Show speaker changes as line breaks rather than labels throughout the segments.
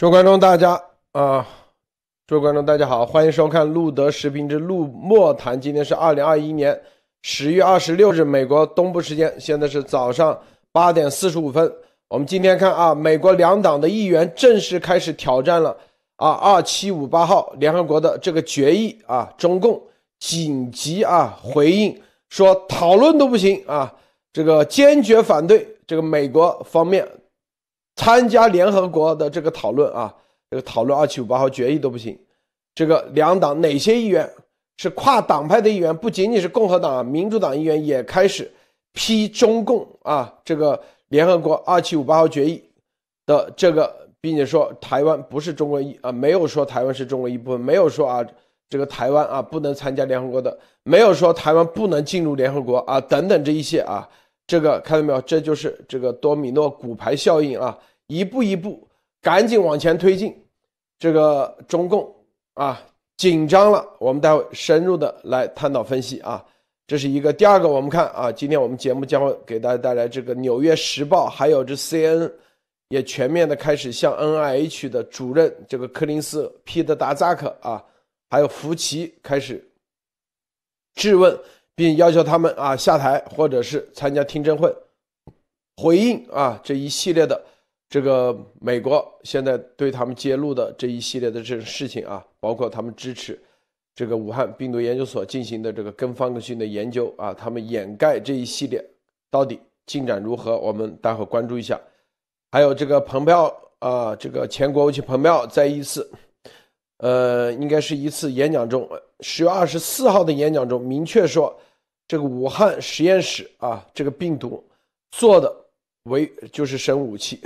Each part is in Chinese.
诸位观众，大家啊，诸位观众，大家好，欢迎收看路德视频之路莫谈。今天是二零二一年十月二十六日，美国东部时间，现在是早上八点四十五分。我们今天看啊，美国两党的议员正式开始挑战了啊，二七五八号联合国的这个决议啊，中共紧急啊回应说讨论都不行啊，这个坚决反对这个美国方面。参加联合国的这个讨论啊，这个讨论二七五八号决议都不行。这个两党哪些议员是跨党派的议员？不仅仅是共和党啊，民主党议员也开始批中共啊，这个联合国二七五八号决议的这个，并且说台湾不是中国一啊，没有说台湾是中国一部分，没有说啊这个台湾啊不能参加联合国的，没有说台湾不能进入联合国啊等等这一些啊，这个看到没有？这就是这个多米诺骨牌效应啊。一步一步，赶紧往前推进，这个中共啊紧张了，我们待会深入的来探讨分析啊。这是一个，第二个，我们看啊，今天我们节目将会给大家带来这个《纽约时报》，还有这 C N，也全面的开始向 NIH 的主任这个柯林斯皮特达扎克啊，还有福奇开始质问，并要求他们啊下台或者是参加听证会，回应啊这一系列的。这个美国现在对他们揭露的这一系列的这种事情啊，包括他们支持这个武汉病毒研究所进行的这个跟方克逊的研究啊，他们掩盖这一系列到底进展如何？我们待会关注一下。还有这个蓬佩奥啊，这个前国务卿蓬佩奥在一次，呃，应该是一次演讲中，十月二十四号的演讲中明确说，这个武汉实验室啊，这个病毒做的为就是生武器。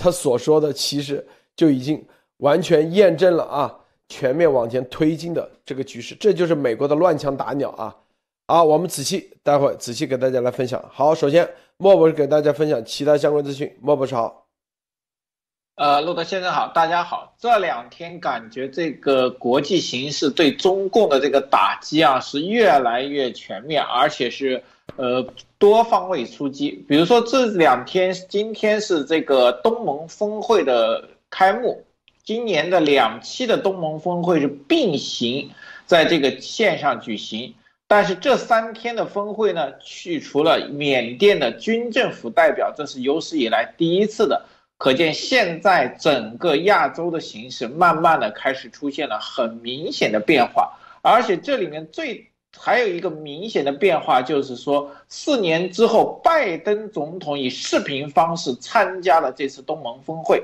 他所说的其实就已经完全验证了啊，全面往前推进的这个局势，这就是美国的乱枪打鸟啊！好，我们仔细待会仔细给大家来分享。好，首先莫博士给大家分享其他相关资讯。莫博士好，
呃，陆德先生好，大家好。这两天感觉这个国际形势对中共的这个打击啊是越来越全面，而且是。呃，多方位出击，比如说这两天，今天是这个东盟峰会的开幕，今年的两期的东盟峰会是并行在这个线上举行，但是这三天的峰会呢，去除了缅甸的军政府代表，这是有史以来第一次的，可见现在整个亚洲的形势慢慢的开始出现了很明显的变化，而且这里面最。还有一个明显的变化，就是说，四年之后，拜登总统以视频方式参加了这次东盟峰会，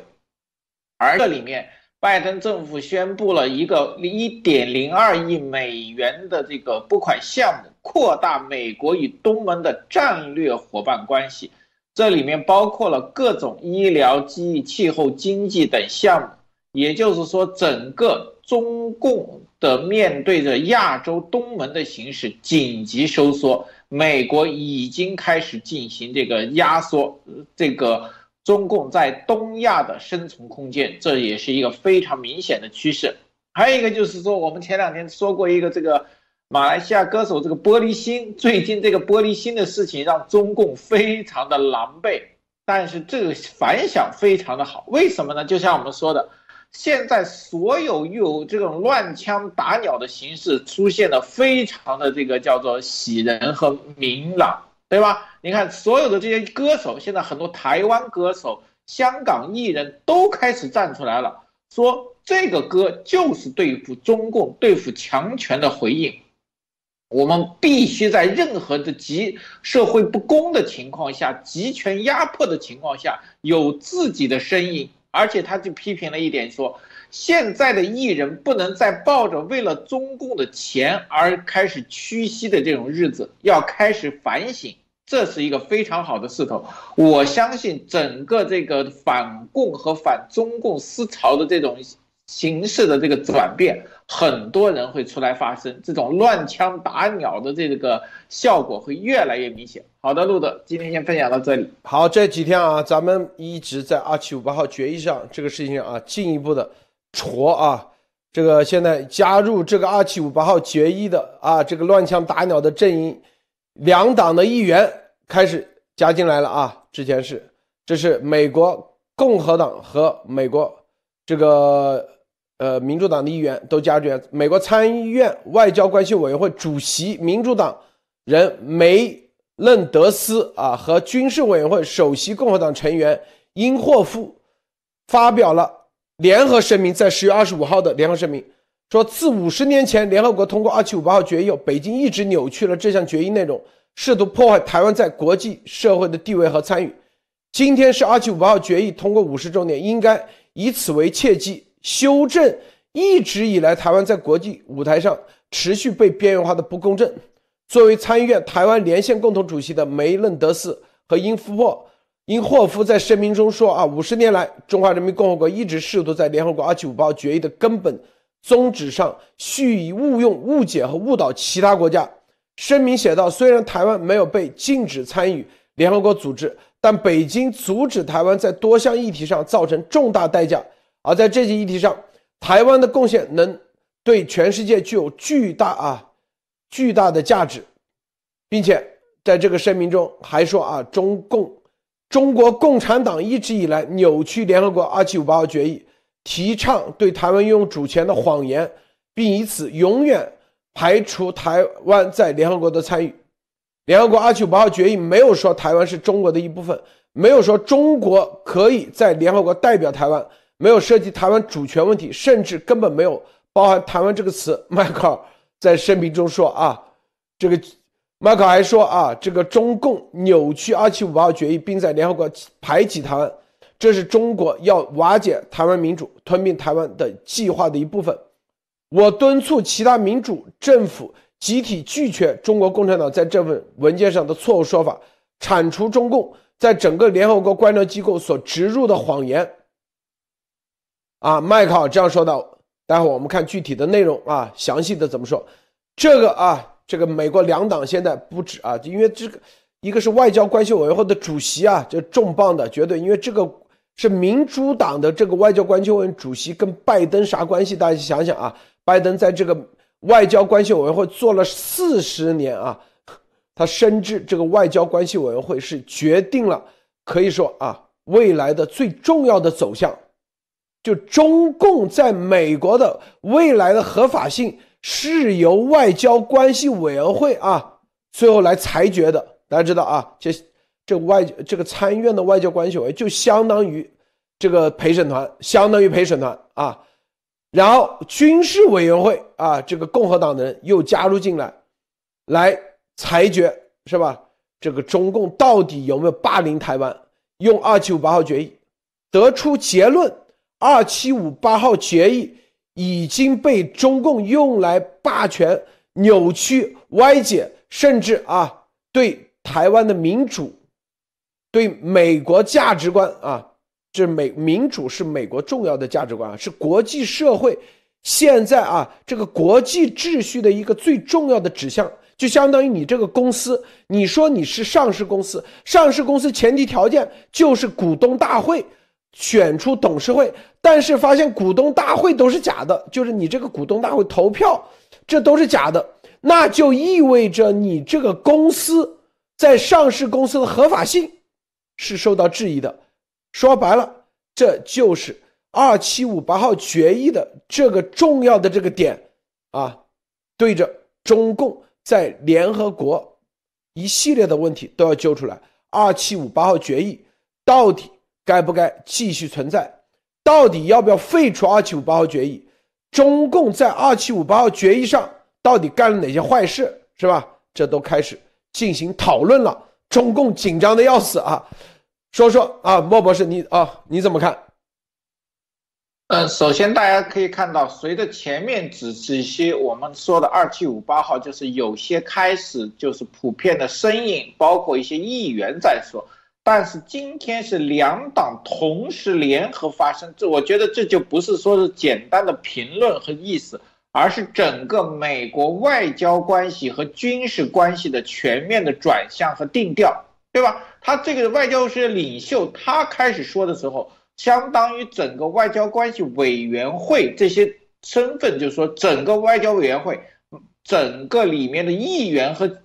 而这里面，拜登政府宣布了一个一点零二亿美元的这个拨款项目，扩大美国与东盟的战略伙伴关系，这里面包括了各种医疗、机、气候、经济等项目，也就是说，整个。中共的面对着亚洲东盟的形势紧急收缩，美国已经开始进行这个压缩，这个中共在东亚的生存空间，这也是一个非常明显的趋势。还有一个就是说，我们前两天说过一个这个马来西亚歌手这个玻璃心，最近这个玻璃心的事情让中共非常的狼狈，但是这个反响非常的好，为什么呢？就像我们说的。现在所有有这种乱枪打鸟的形式出现的非常的这个叫做喜人和明朗，对吧？你看所有的这些歌手，现在很多台湾歌手、香港艺人都开始站出来了，说这个歌就是对付中共、对付强权的回应。我们必须在任何的极社会不公的情况下、集权压迫的情况下，有自己的声音。而且他就批评了一点，说现在的艺人不能再抱着为了中共的钱而开始屈膝的这种日子，要开始反省，这是一个非常好的势头。我相信整个这个反共和反中共思潮的这种。形式的这个转变，很多人会出来发声，这种乱枪打鸟的这个效果会越来越明显。好的，路德，今天先分享到这里。
好，这几天啊，咱们一直在二七五八号决议上这个事情啊，进一步的戳啊，这个现在加入这个二七五八号决议的啊，这个乱枪打鸟的阵营，两党的议员开始加进来了啊。之前是，这是美国共和党和美国。这个呃民主党的议员都加入，美国参议院外交关系委员会主席民主党人梅嫩德斯啊和军事委员会首席共和党成员因霍夫发表了联合声明，在十月二十五号的联合声明说，自五十年前联合国通过二七五八号决议后，北京一直扭曲了这项决议内容，试图破坏台湾在国际社会的地位和参与。今天是二七五八号决议通过五十周年，应该以此为契机，修正一直以来台湾在国际舞台上持续被边缘化的不公正。作为参议院台湾连线共同主席的梅嫩德斯和英夫珀英霍夫在声明中说：“啊，五十年来，中华人民共和国一直试图在联合国二七五八决议的根本宗旨上蓄意误用、误解和误导其他国家。”声明写道：“虽然台湾没有被禁止参与联合国组织。”但北京阻止台湾在多项议题上造成重大代价，而在这些议题上，台湾的贡献能对全世界具有巨大啊巨大的价值，并且在这个声明中还说啊，中共中国共产党一直以来扭曲联合国二七五八号决议，提倡对台湾拥有主权的谎言，并以此永远排除台湾在联合国的参与。联合国二七五八号决议没有说台湾是中国的一部分，没有说中国可以在联合国代表台湾，没有涉及台湾主权问题，甚至根本没有包含台湾这个词。迈克尔在声明中说：“啊，这个迈克尔还说啊，这个中共扭曲二七五八号决议，并在联合国排挤台湾，这是中国要瓦解台湾民主、吞并台湾的计划的一部分。我敦促其他民主政府。”集体拒绝中国共产党在这份文件上的错误说法，铲除中共在整个联合国官僚机构所植入的谎言。啊，麦克这样说的。待会儿我们看具体的内容啊，详细的怎么说？这个啊，这个美国两党现在不止啊，因为这个一个是外交关系委员会的主席啊，这重磅的绝对，因为这个是民主党的这个外交关系委员主席跟拜登啥关系？大家想想啊，拜登在这个。外交关系委员会做了四十年啊，他深知这个外交关系委员会是决定了，可以说啊，未来的最重要的走向，就中共在美国的未来的合法性是由外交关系委员会啊最后来裁决的。大家知道啊，这这外这个参议院的外交关系委员就相当于这个陪审团，相当于陪审团啊。然后军事委员会啊，这个共和党的人又加入进来，来裁决是吧？这个中共到底有没有霸凌台湾？用二七五八号决议得出结论：二七五八号决议已经被中共用来霸权、扭曲、歪解，甚至啊，对台湾的民主、对美国价值观啊。这美民主是美国重要的价值观啊，是国际社会现在啊这个国际秩序的一个最重要的指向。就相当于你这个公司，你说你是上市公司，上市公司前提条件就是股东大会选出董事会，但是发现股东大会都是假的，就是你这个股东大会投票这都是假的，那就意味着你这个公司在上市公司的合法性是受到质疑的。说白了，这就是二七五八号决议的这个重要的这个点啊，对着中共在联合国一系列的问题都要揪出来。二七五八号决议到底该不该继续存在？到底要不要废除二七五八号决议？中共在二七五八号决议上到底干了哪些坏事？是吧？这都开始进行讨论了。中共紧张的要死啊！说说啊，莫博士，你啊，你怎么看？
嗯，首先大家可以看到，随着前面只这些我们说的二七五八号，就是有些开始就是普遍的声音，包括一些议员在说，但是今天是两党同时联合发声，这我觉得这就不是说是简单的评论和意思，而是整个美国外交关系和军事关系的全面的转向和定调。对吧？他这个外交是领袖，他开始说的时候，相当于整个外交关系委员会这些身份，就是说整个外交委员会，整个里面的议员和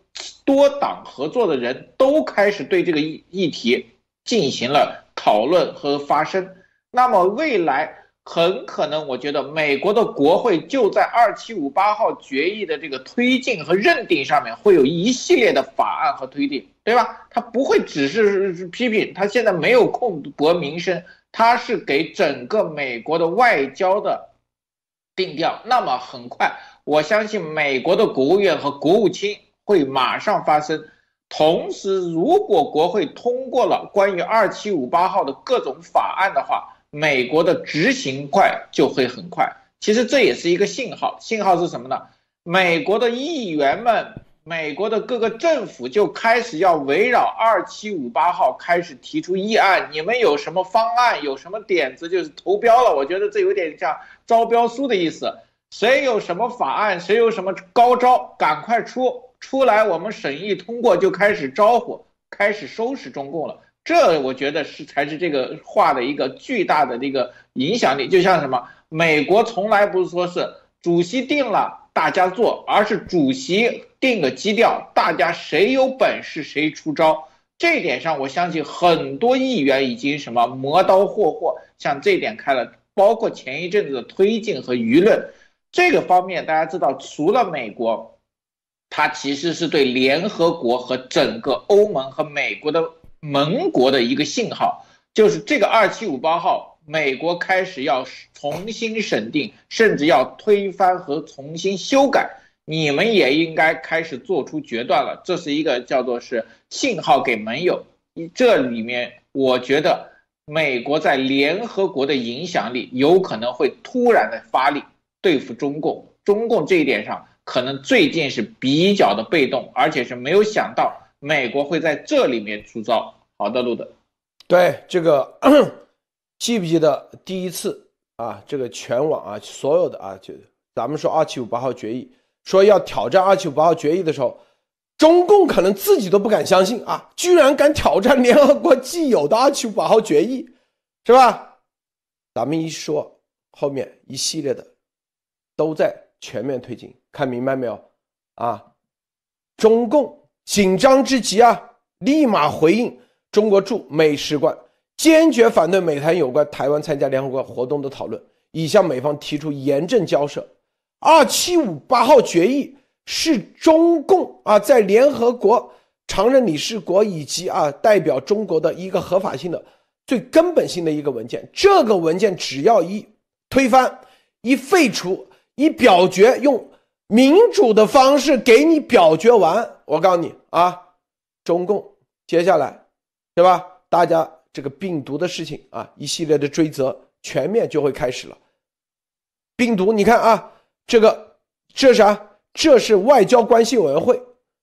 多党合作的人都开始对这个议议题进行了讨论和发声。那么未来很可能，我觉得美国的国会就在二七五八号决议的这个推进和认定上面，会有一系列的法案和推定，对吧？他不会只是批评，他现在没有空博民生，他是给整个美国的外交的定调。那么很快，我相信美国的国务院和国务卿会马上发生。同时，如果国会通过了关于二七五八号的各种法案的话，美国的执行快就会很快。其实这也是一个信号，信号是什么呢？美国的议员们，美国的各个政府就开始要围绕二七五八号开始提出议案。你们有什么方案？有什么点子？就是投标了。我觉得这有点像招标书的意思。谁有什么法案？谁有什么高招？赶快出！出来，我们审议通过就开始招呼，开始收拾中共了。这我觉得是才是这个话的一个巨大的这个影响力。就像什么，美国从来不是说是主席定了大家做，而是主席定个基调，大家谁有本事谁出招。这点上，我相信很多议员已经什么磨刀霍霍，向这点开了。包括前一阵子的推进和舆论这个方面，大家知道，除了美国。它其实是对联合国和整个欧盟和美国的盟国的一个信号，就是这个二七五八号，美国开始要重新审定，甚至要推翻和重新修改，你们也应该开始做出决断了。这是一个叫做是信号给盟友。这里面，我觉得美国在联合国的影响力有可能会突然的发力对付中共。中共这一点上。可能最近是比较的被动，而且是没有想到美国会在这里面出招。好的，路德，
对这个 记不记得第一次啊？这个全网啊，所有的啊，就咱们说二七五八号决议，说要挑战二七五八号决议的时候，中共可能自己都不敢相信啊，居然敢挑战联合国既有的二七五八号决议，是吧？咱们一说后面一系列的都在全面推进。看明白没有？啊，中共紧张之极啊，立马回应中国驻美使馆，坚决反对美台有关台湾参加联合国活动的讨论，已向美方提出严正交涉。二七五八号决议是中共啊在联合国常任理事国以及啊代表中国的一个合法性的最根本性的一个文件。这个文件只要一推翻、一废除、以表决，用。民主的方式给你表决完，我告诉你啊，中共接下来，对吧？大家这个病毒的事情啊，一系列的追责全面就会开始了。病毒，你看啊，这个这啥？这是外交关系委员会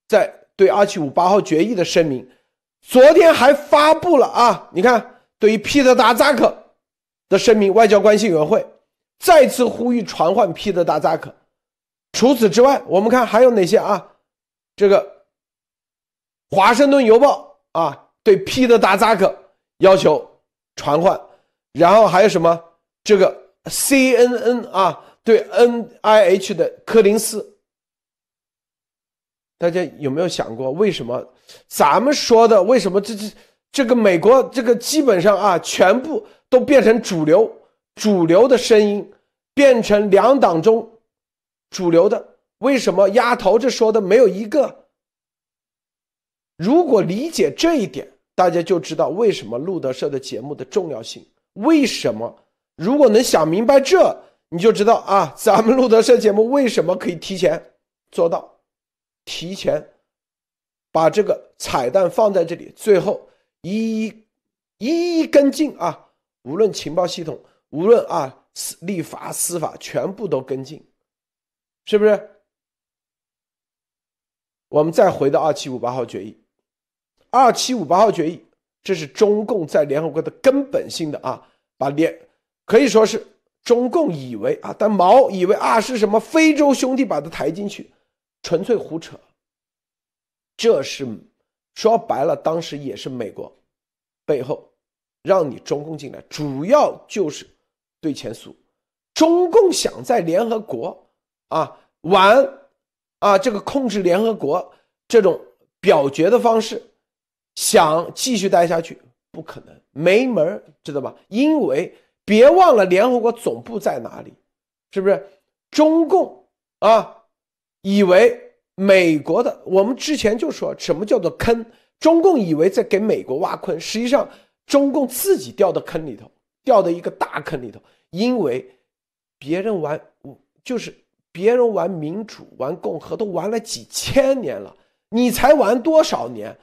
在对二七五八号决议的声明，昨天还发布了啊。你看，对于皮特达扎克的声明，外交关系委员会再次呼吁传唤皮特达扎克。除此之外，我们看还有哪些啊？这个《华盛顿邮报》啊，对 P 的达扎克要求传唤，然后还有什么？这个 CNN 啊，对 NIH 的柯林斯，大家有没有想过，为什么咱们说的？为什么这这这个美国这个基本上啊，全部都变成主流主流的声音，变成两党中。主流的为什么压头？这说的没有一个。如果理解这一点，大家就知道为什么路德社的节目的重要性。为什么？如果能想明白这，你就知道啊，咱们路德社节目为什么可以提前做到，提前把这个彩蛋放在这里，最后一一一一跟进啊。无论情报系统，无论啊司立法、司法，全部都跟进。是不是？我们再回到二七五八号决议，二七五八号决议，这是中共在联合国的根本性的啊，把联可以说是中共以为啊，但毛以为啊是什么非洲兄弟把他抬进去，纯粹胡扯。这是说白了，当时也是美国背后让你中共进来，主要就是对前苏，中共想在联合国。啊，玩啊，这个控制联合国这种表决的方式，想继续待下去不可能，没门知道吧？因为别忘了联合国总部在哪里，是不是？中共啊，以为美国的，我们之前就说什么叫做坑？中共以为在给美国挖坑，实际上中共自己掉到坑里头，掉到一个大坑里头。因为别人玩，就是别人玩民主、玩共和都玩了几千年了，你才玩多少年？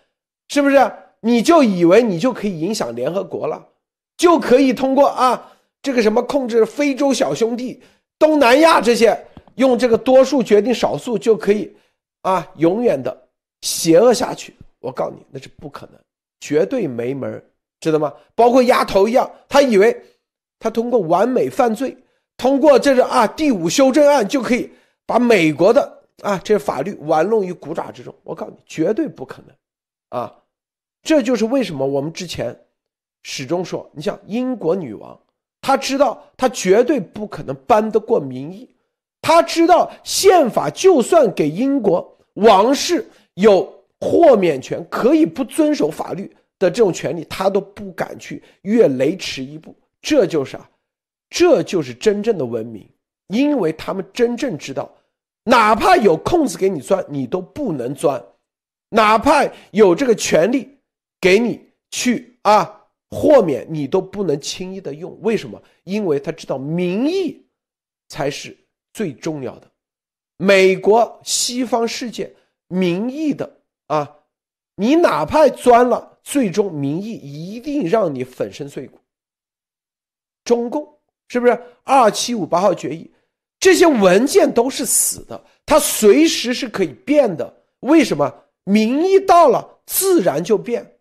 是不是？你就以为你就可以影响联合国了，就可以通过啊这个什么控制非洲小兄弟、东南亚这些，用这个多数决定少数就可以啊永远的邪恶下去？我告诉你，那是不可能，绝对没门儿知道吗？包括丫头一样，他以为他通过完美犯罪，通过这个啊第五修正案就可以把美国的啊这法律玩弄于股掌之中。我告诉你，绝对不可能啊！这就是为什么我们之前始终说，你像英国女王，她知道她绝对不可能扳得过民意，她知道宪法就算给英国王室有。豁免权可以不遵守法律的这种权利，他都不敢去越雷池一步。这就是啊，这就是真正的文明，因为他们真正知道，哪怕有空子给你钻，你都不能钻；哪怕有这个权利给你去啊豁免，你都不能轻易的用。为什么？因为他知道民意才是最重要的。美国西方世界民意的。啊，你哪怕钻了，最终民意一定让你粉身碎骨。中共是不是二七五八号决议？这些文件都是死的，它随时是可以变的。为什么？民意到了，自然就变。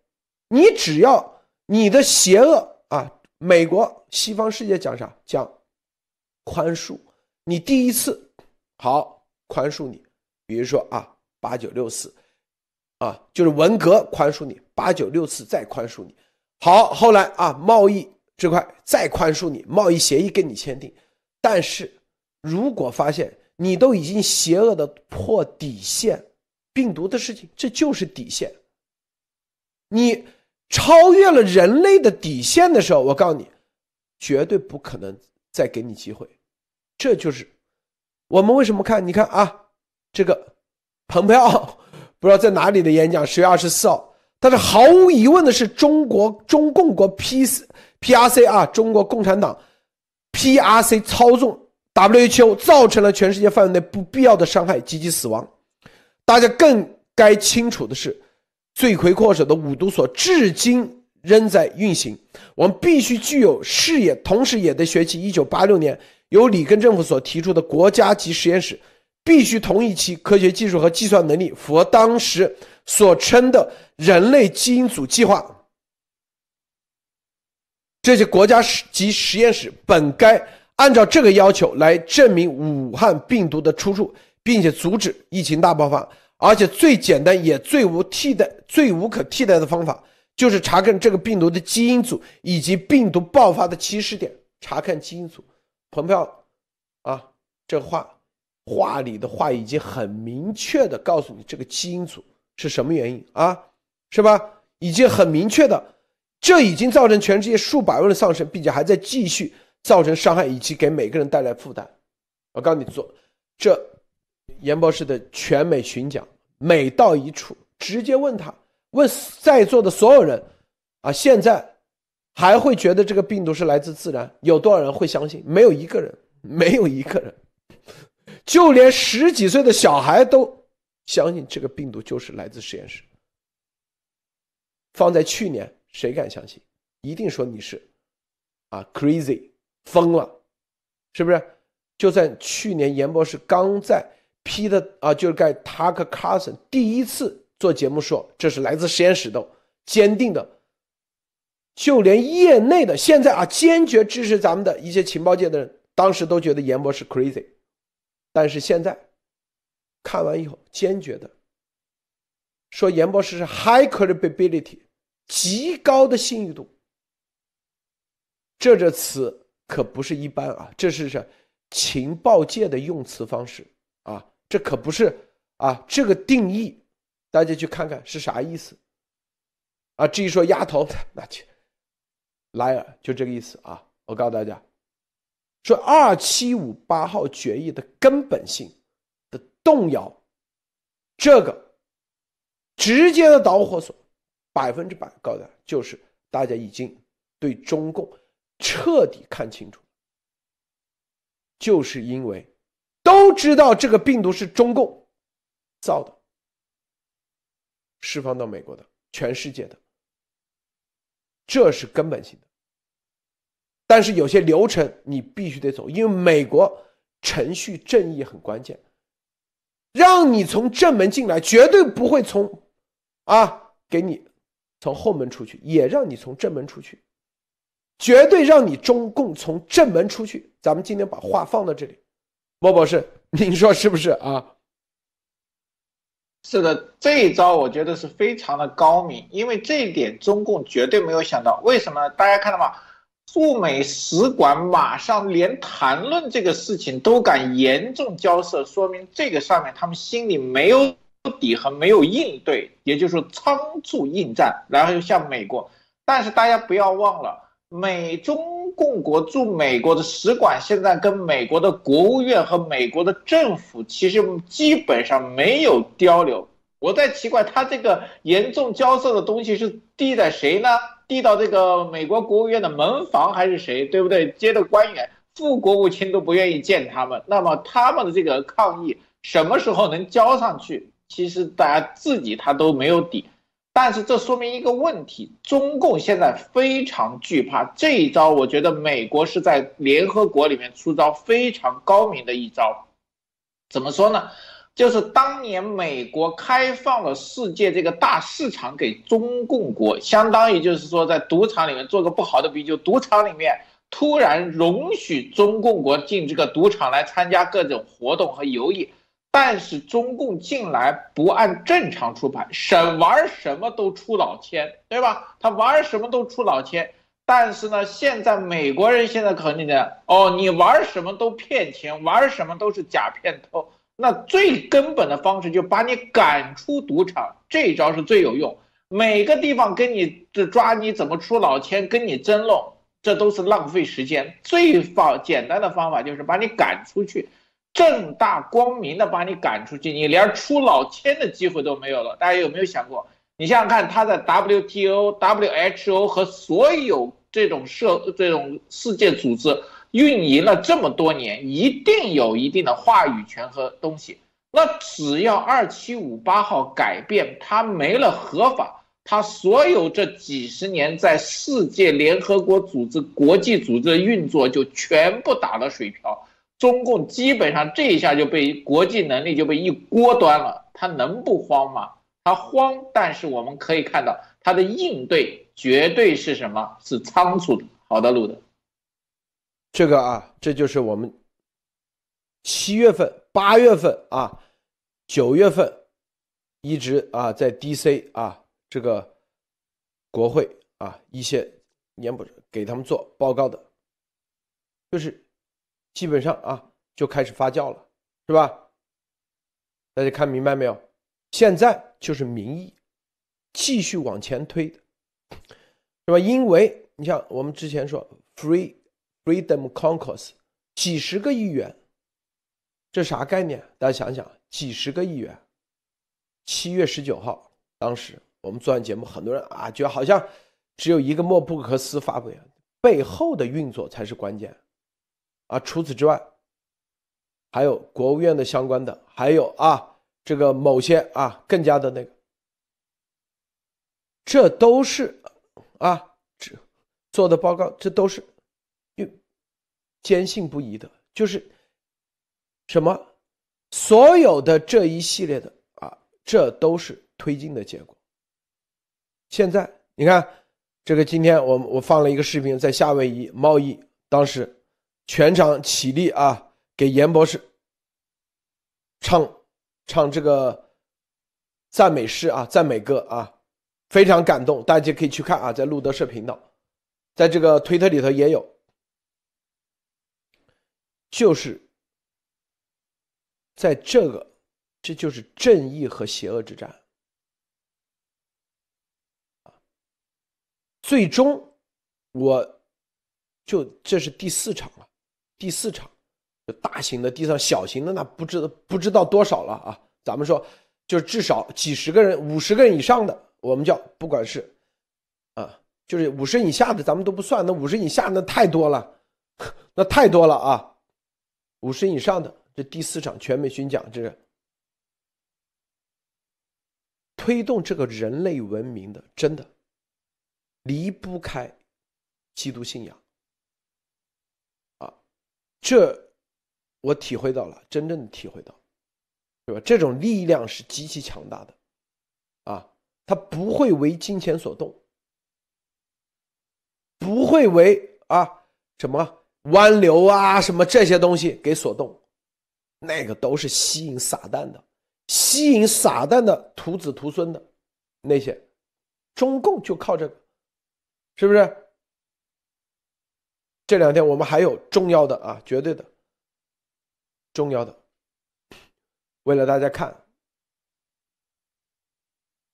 你只要你的邪恶啊，美国西方世界讲啥？讲宽恕。你第一次好宽恕你，比如说啊，八九六四。啊，就是文革宽恕你八九六次再宽恕你，好，后来啊贸易这块再宽恕你，贸易协议跟你签订，但是如果发现你都已经邪恶的破底线，病毒的事情这就是底线，你超越了人类的底线的时候，我告诉你，绝对不可能再给你机会，这就是我们为什么看，你看啊，这个蓬佩奥。不知道在哪里的演讲，十月二十四号。但是毫无疑问的是，中国中共国 P P R C 啊，中国共产党 P R C 操纵 W H O，造成了全世界范围内不必要的伤害及其死亡。大家更该清楚的是，罪魁祸首的五毒所至今仍在运行。我们必须具有视野，同时也得学习一九八六年由里根政府所提出的国家级实验室。必须同意其科学技术和计算能力符合当时所称的人类基因组计划。这些国家级实验室本该按照这个要求来证明武汉病毒的出处，并且阻止疫情大爆发。而且最简单也最无替代、最无可替代的方法，就是查看这个病毒的基因组以及病毒爆发的起始点。查看基因组，彭票啊，这话。话里的话已经很明确的告诉你，这个基因组是什么原因啊？是吧？已经很明确的，这已经造成全世界数百万的丧生，并且还在继续造成伤害，以及给每个人带来负担。我告诉你，做这严博士的全美巡讲，每到一处，直接问他，问在座的所有人啊，现在还会觉得这个病毒是来自自然？有多少人会相信？没有一个人，没有一个人。就连十几岁的小孩都相信这个病毒就是来自实验室。放在去年，谁敢相信？一定说你是啊，crazy，疯了，是不是？就在去年，严博士刚在批的啊，就是在 Tucker Carlson 第一次做节目说这是来自实验室的，坚定的。就连业内的现在啊，坚决支持咱们的一些情报界的人，当时都觉得严博士 crazy。但是现在看完以后，坚决的说严博士是 high credibility，极高的信誉度。这这词可不是一般啊，这是是情报界的用词方式啊，这可不是啊，这个定义大家去看看是啥意思啊？至于说丫头，那去 liar 就这个意思啊，我告诉大家，说二七五八号决议的根本性的动摇，这个直接的导火索，百分之百告诉大家，就是大家已经对中共彻底看清楚，就是因为都知道这个病毒是中共造的，释放到美国的，全世界的。这是根本性的，但是有些流程你必须得走，因为美国程序正义很关键，让你从正门进来，绝对不会从啊给你从后门出去，也让你从正门出去，绝对让你中共从正门出去。咱们今天把话放到这里，莫博士，您说是不是啊？
是的，这一招我觉得是非常的高明，因为这一点中共绝对没有想到。为什么？大家看到吗？驻美使馆马上连谈论这个事情都敢严重交涉，说明这个上面他们心里没有底和没有应对，也就是说仓促应战，然后又向美国。但是大家不要忘了。美中共国驻美国的使馆现在跟美国的国务院和美国的政府其实基本上没有交流。我在奇怪，他这个严重交涉的东西是递在谁呢？递到这个美国国务院的门房还是谁？对不对？接的官员、副国务卿都不愿意见他们。那么他们的这个抗议什么时候能交上去？其实大家自己他都没有底。但是这说明一个问题，中共现在非常惧怕这一招。我觉得美国是在联合国里面出招非常高明的一招。怎么说呢？就是当年美国开放了世界这个大市场给中共国，相当于就是说在赌场里面做个不好的比，就赌场里面突然容许中共国进这个赌场来参加各种活动和游艺。但是中共进来不按正常出牌，什玩什么都出老千，对吧？他玩什么都出老千。但是呢，现在美国人现在肯定的哦，你玩什么都骗钱，玩什么都是假骗偷。那最根本的方式就把你赶出赌场，这一招是最有用。每个地方跟你这抓你怎么出老千，跟你争论，这都是浪费时间。最方简单的方法就是把你赶出去。正大光明的把你赶出去，你连出老千的机会都没有了。大家有没有想过？你想想看，他在 WTO、WHO 和所有这种社、这种世界组织运营了这么多年，一定有一定的话语权和东西。那只要二七五八号改变，它没了合法，它所有这几十年在世界联合国组织、国际组织的运作就全部打了水漂。中共基本上这一下就被国际能力就被一锅端了，他能不慌吗？他慌，但是我们可以看到他的应对绝对是什么？是仓促的。好的，路德，
这个啊，这就是我们七月份、八月份啊、九月份一直啊在 DC 啊这个国会啊一些年不给他们做报告的，就是。基本上啊，就开始发酵了，是吧？大家看明白没有？现在就是民意继续往前推，是吧？因为你像我们之前说，free freedom concourse，几十个亿元，这啥概念？大家想想，几十个亿元。七月十九号，当时我们做完节目，很多人啊，就好像只有一个莫布克斯发布，背后的运作才是关键。啊，除此之外，还有国务院的相关的，还有啊，这个某些啊更加的那个，这都是啊，这做的报告，这都是坚信不疑的，就是什么所有的这一系列的啊，这都是推进的结果。现在你看，这个今天我我放了一个视频，在夏威夷贸易当时。全场起立啊！给严博士唱唱这个赞美诗啊，赞美歌啊，非常感动。大家可以去看啊，在路德社频道，在这个推特里头也有。就是在这个，这就是正义和邪恶之战最终，我就这是第四场了，第四场，大型的地上小型的那不知不知道多少了啊。咱们说，就至少几十个人、五十个人以上的，我们叫不管是，啊，就是五十以下的咱们都不算，那五十以下那太多了，那太多了啊。五十以上的这第四场全美巡讲，这是推动这个人类文明的，真的离不开基督信仰啊！这我体会到了，真正的体会到。对吧？这种力量是极其强大的，啊，它不会为金钱所动，不会为啊什么湾流啊什么这些东西给所动，那个都是吸引撒旦的，吸引撒旦的徒子徒孙的那些，中共就靠这个，是不是？这两天我们还有重要的啊，绝对的，重要的。为了大家看，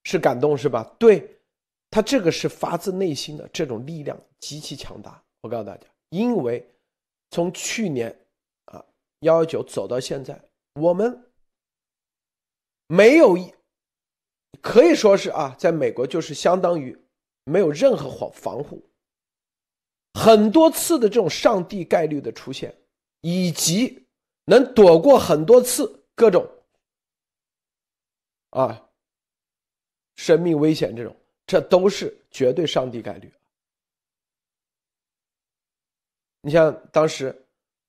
是感动是吧？对，他这个是发自内心的，这种力量极其强大。我告诉大家，因为从去年啊幺幺九走到现在，我们没有一可以说是啊，在美国就是相当于没有任何防防护，很多次的这种上帝概率的出现，以及能躲过很多次各种。啊，生命危险这种，这都是绝对上帝概率。你像当时，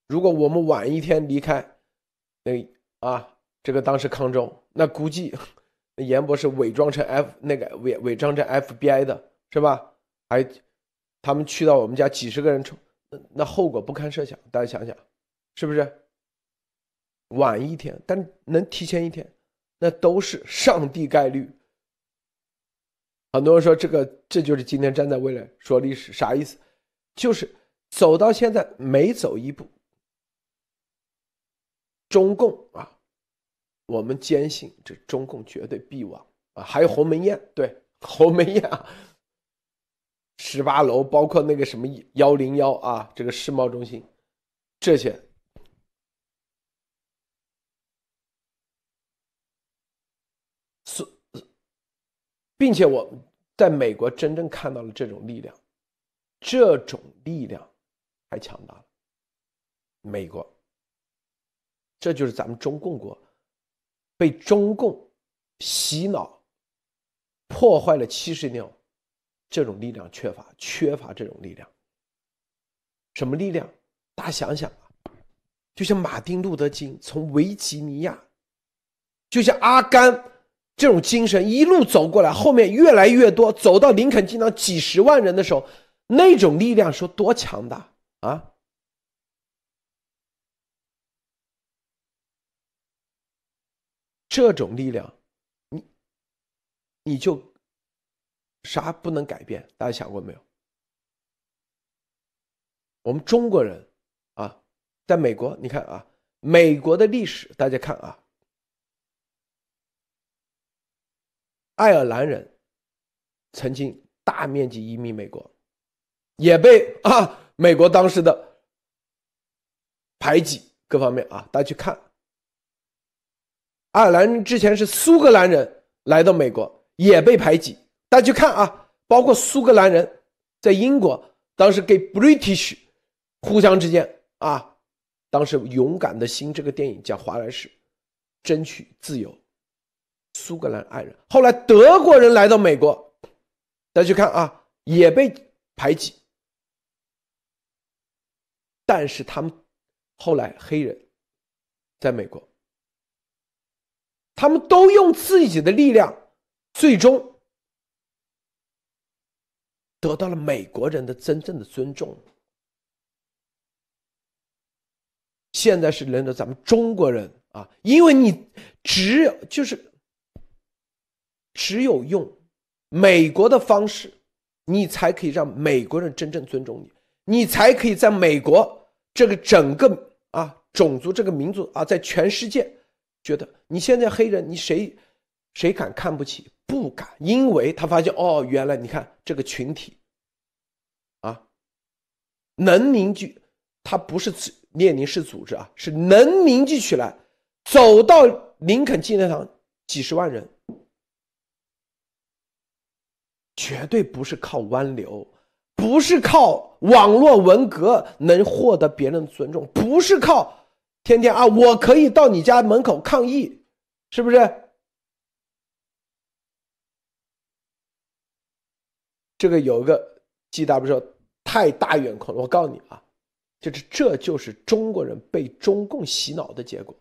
如果我们晚一天离开，那啊，这个当时康州，那估计那严博士伪装成 F 那个伪伪装成 FBI 的是吧？还他们去到我们家几十个人冲，那那后果不堪设想。大家想想，是不是？晚一天，但能提前一天。那都是上帝概率。很多人说这个，这就是今天站在未来说历史啥意思？就是走到现在每走一步，中共啊，我们坚信这中共绝对必亡啊！还有鸿门宴，对鸿门宴啊，十八楼包括那个什么幺零幺啊，这个世贸中心，这些。并且我在美国真正看到了这种力量，这种力量太强大了。美国，这就是咱们中共国被中共洗脑、破坏了七十年，这种力量缺乏，缺乏这种力量。什么力量？大家想想啊，就像马丁·路德·金从维吉尼亚，就像阿甘。这种精神一路走过来，后面越来越多，走到林肯机场几十万人的时候，那种力量说多强大啊！这种力量，你你就啥不能改变？大家想过没有？我们中国人啊，在美国，你看啊，美国的历史，大家看啊。爱尔兰人曾经大面积移民美国，也被啊美国当时的排挤各方面啊，大家去看。爱尔兰之前是苏格兰人来到美国，也被排挤，大家去看啊，包括苏格兰人在英国当时给 British 互相之间啊，当时勇敢的心这个电影讲华莱士争取自由。苏格兰爱人，后来德国人来到美国，大家去看啊，也被排挤。但是他们后来黑人在美国，他们都用自己的力量，最终得到了美国人的真正的尊重。现在是轮到咱们中国人啊，因为你只有就是。只有用美国的方式，你才可以让美国人真正尊重你，你才可以在美国这个整个啊种族这个民族啊，在全世界觉得你现在黑人，你谁谁敢看不起？不敢，因为他发现哦，原来你看这个群体啊，能凝聚，他不是列宁式组织啊，是能凝聚起来，走到林肯纪念堂几十万人，绝对不是靠湾流，不是靠网络文革能获得别人的尊重，不是靠天天啊，我可以到你家门口抗议，是不是？这个有一个 G W 说太大眼眶，我告诉你啊，就是这就是中国人被中共洗脑的结果。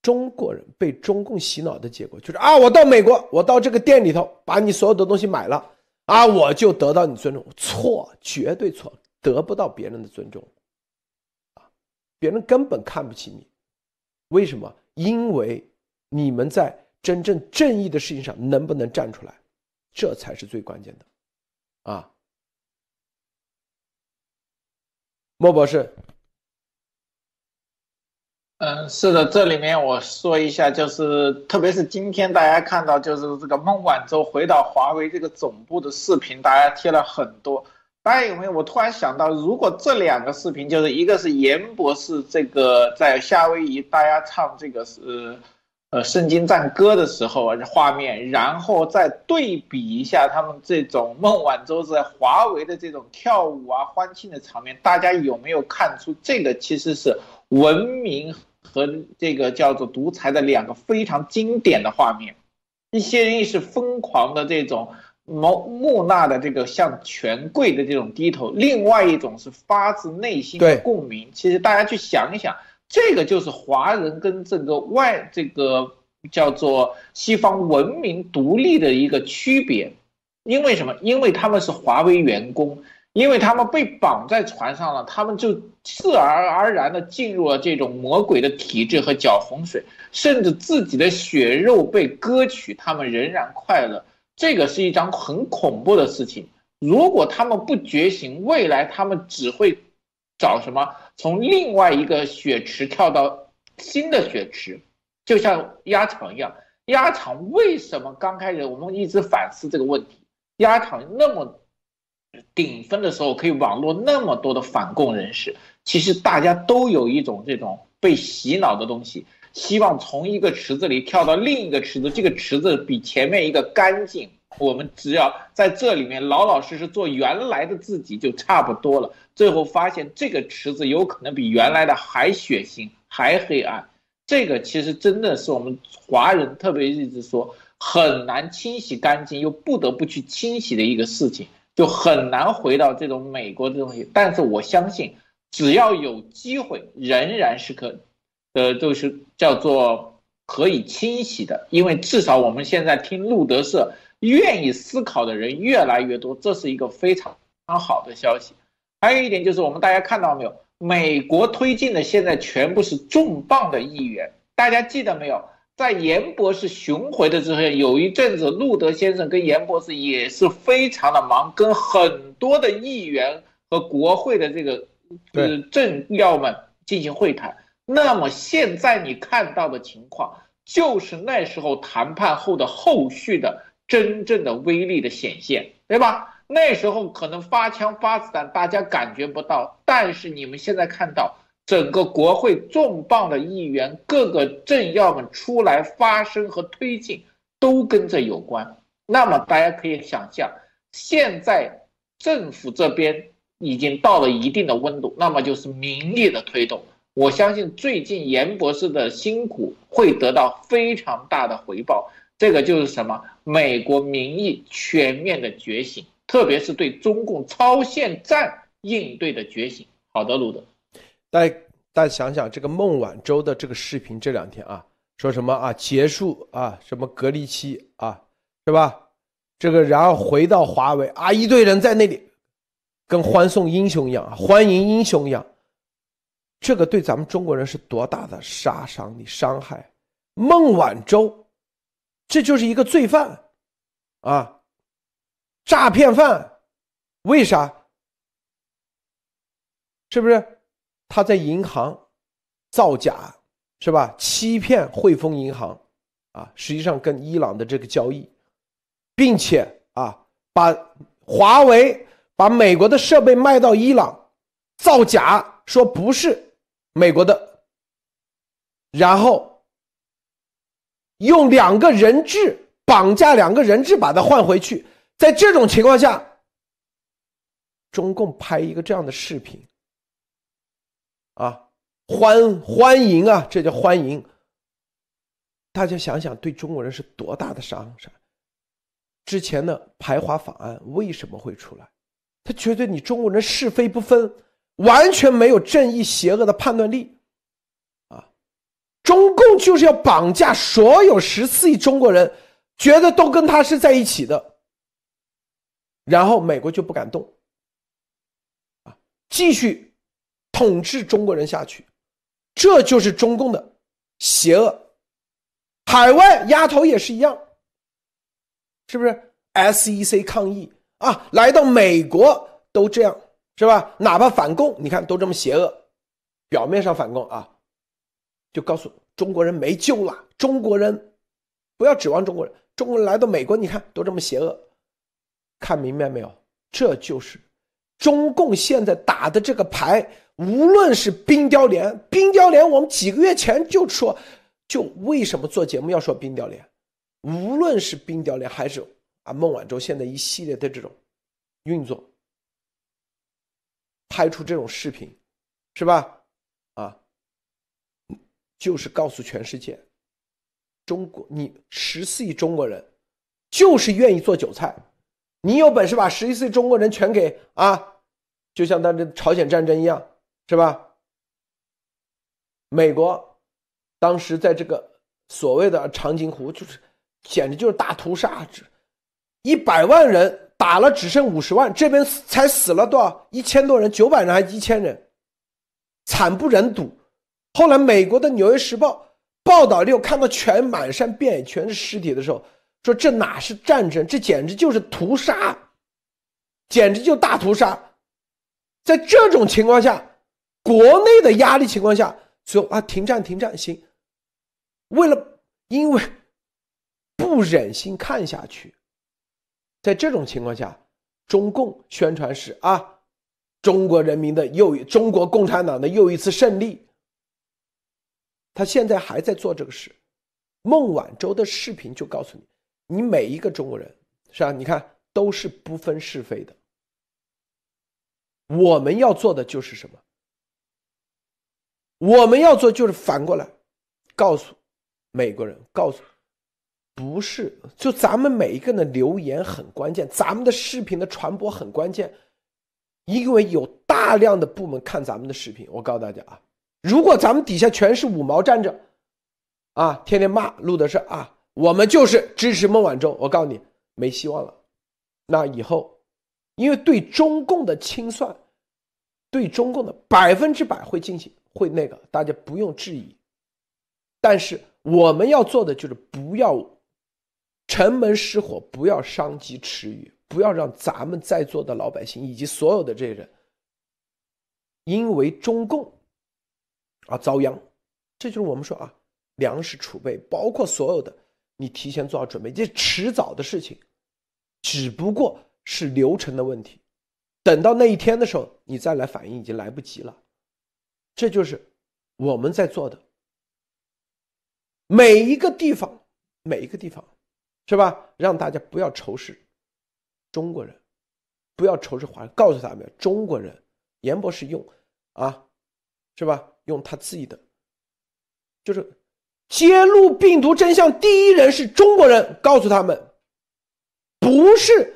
中国人被中共洗脑的结果就是啊，我到美国，我到这个店里头把你所有的东西买了啊，我就得到你尊重。错，绝对错，得不到别人的尊重啊，别人根本看不起你。为什么？因为你们在真正正义的事情上能不能站出来？这才是最关键的，啊，莫博士，
嗯，是的，这里面我说一下，就是特别是今天大家看到，就是这个孟晚舟回到华为这个总部的视频，大家贴了很多。大家有没有？我突然想到，如果这两个视频，就是一个是严博士这个在夏威夷，大家唱这个是。呃，圣经赞歌的时候画面，然后再对比一下他们这种孟晚舟在华为的这种跳舞啊、欢庆的场面，大家有没有看出这个其实是文明和这个叫做独裁的两个非常经典的画面？一些人是疯狂的这种木木讷的这个向权贵的这种低头，另外一种是发自内心的共鸣。其实大家去想一想。这个就是华人跟这个外这个叫做西方文明独立的一个区别，因为什么？因为他们是华为员工，因为他们被绑在船上了，他们就自然而然的进入了这种魔鬼的体制和搅洪水，甚至自己的血肉被割取，他们仍然快乐。这个是一张很恐怖的事情。如果他们不觉醒，未来他们只会。找什么？从另外一个血池跳到新的血池，就像鸭场一样。鸭场为什么刚开始我们一直反思这个问题？鸭场那么顶峰的时候，可以网络那么多的反共人士，其实大家都有一种这种被洗脑的东西，希望从一个池子里跳到另一个池子，这个池子比前面一个干净。我们只要在这里面老老实实做原来的自己就差不多了。最后发现这个池子有可能比原来的还血腥、还黑暗。这个其实真的是我们华人特别一直说很难清洗干净，又不得不去清洗的一个事情，就很难回到这种美国的东西。但是我相信，只要有机会，仍然是可，呃，就是叫做可以清洗的。因为至少我们现在听路德社。愿意思考的人越来越多，这是一个非常好的消息。还有一点就是，我们大家看到没有？美国推进的现在全部是重磅的议员，大家记得没有？在严博士巡回的之后，有一阵子，路德先生跟严博士也是非常的忙，跟很多的议员和国会的这个呃政要们进行会谈。那么现在你看到的情况，就是那时候谈判后的后续的。真正的威力的显现，对吧？那时候可能发枪发子弹，大家感觉不到，但是你们现在看到整个国会重磅的议员，各个政要们出来发声和推进，都跟这有关。那么大家可以想象，现在政府这边已经到了一定的温度，那么就是民意的推动。我相信最近严博士的辛苦会得到非常大的回报。这个就是什么？美国民意全面的觉醒，特别是对中共超限战应对的觉醒。好的，路德，
大家大家想想这个孟晚舟的这个视频，这两天啊，说什么啊？结束啊？什么隔离期啊？是吧？这个然后回到华为啊，一堆人在那里跟欢送英雄一样，欢迎英雄一样。这个对咱们中国人是多大的杀伤力、伤害？孟晚舟。这就是一个罪犯，啊，诈骗犯，为啥？是不是他在银行造假，是吧？欺骗汇丰银行，啊，实际上跟伊朗的这个交易，并且啊，把华为把美国的设备卖到伊朗，造假说不是美国的，然后用两个人质绑架两个人质把它换回去。在这种情况下，中共拍一个这样的视频，啊，欢欢迎啊，这叫欢迎。大家想想，对中国人是多大的伤害？之前的排华法案为什么会出来？他觉得你中国人是非不分，完全没有正义邪恶的判断力，啊，中共就是要绑架所有十四亿中国人，觉得都跟他是在一起的，然后美国就不敢动，啊，继续统治中国人下去，这就是中共的邪恶。海外丫头也是一样。是不是 SEC 抗议啊？来到美国都这样是吧？哪怕反共，你看都这么邪恶，表面上反共啊，就告诉中国人没救了。中国人不要指望中国人，中国人来到美国，你看都这么邪恶，看明白没有？这就是中共现在打的这个牌。无论是冰雕连，冰雕连，我们几个月前就说，就为什么做节目要说冰雕连？无论是冰雕连还是啊孟晚舟，现在一系列的这种运作，拍出这种视频，是吧？啊，就是告诉全世界，中国你十四亿中国人就是愿意做韭菜，你有本事把十四亿中国人全给啊，就像当这朝鲜战争一样，是吧？美国当时在这个所谓的长津湖，就是。简直就是大屠杀！这一百万人打了，只剩五十万，这边才死了多少？一千多人，九百人还一千人，惨不忍睹。后来美国的《纽约时报》报道六看到全满山遍野全是尸体的时候，说这哪是战争？这简直就是屠杀，简直就大屠杀！在这种情况下，国内的压力情况下，说啊停战停战行，为了因为。不忍心看下去，在这种情况下，中共宣传是啊，中国人民的又中国共产党的又一次胜利。他现在还在做这个事。孟晚舟的视频就告诉你，你每一个中国人是吧？你看都是不分是非的。我们要做的就是什么？我们要做就是反过来，告诉美国人，告诉。不是，就咱们每一个人的留言很关键，咱们的视频的传播很关键，因为有大量的部门看咱们的视频。我告诉大家啊，如果咱们底下全是五毛站着，啊，天天骂录的是啊，我们就是支持孟晚舟，我告诉你没希望了。那以后，因为对中共的清算，对中共的百分之百会进行会那个，大家不用质疑。但是我们要做的就是不要。城门失火，不要伤及池鱼，不要让咱们在座的老百姓以及所有的这些人，因为中共啊遭殃。这就是我们说啊，粮食储备，包括所有的，你提前做好准备，这迟早的事情，只不过是流程的问题。等到那一天的时候，你再来反应已经来不及了。这就是我们在做的，每一个地方，每一个地方。是吧？让大家不要仇视中国人，不要仇视华人。告诉他们，中国人，严博士用啊，是吧？用他自己的，就是揭露病毒真相第一人是中国人。告诉他们，不是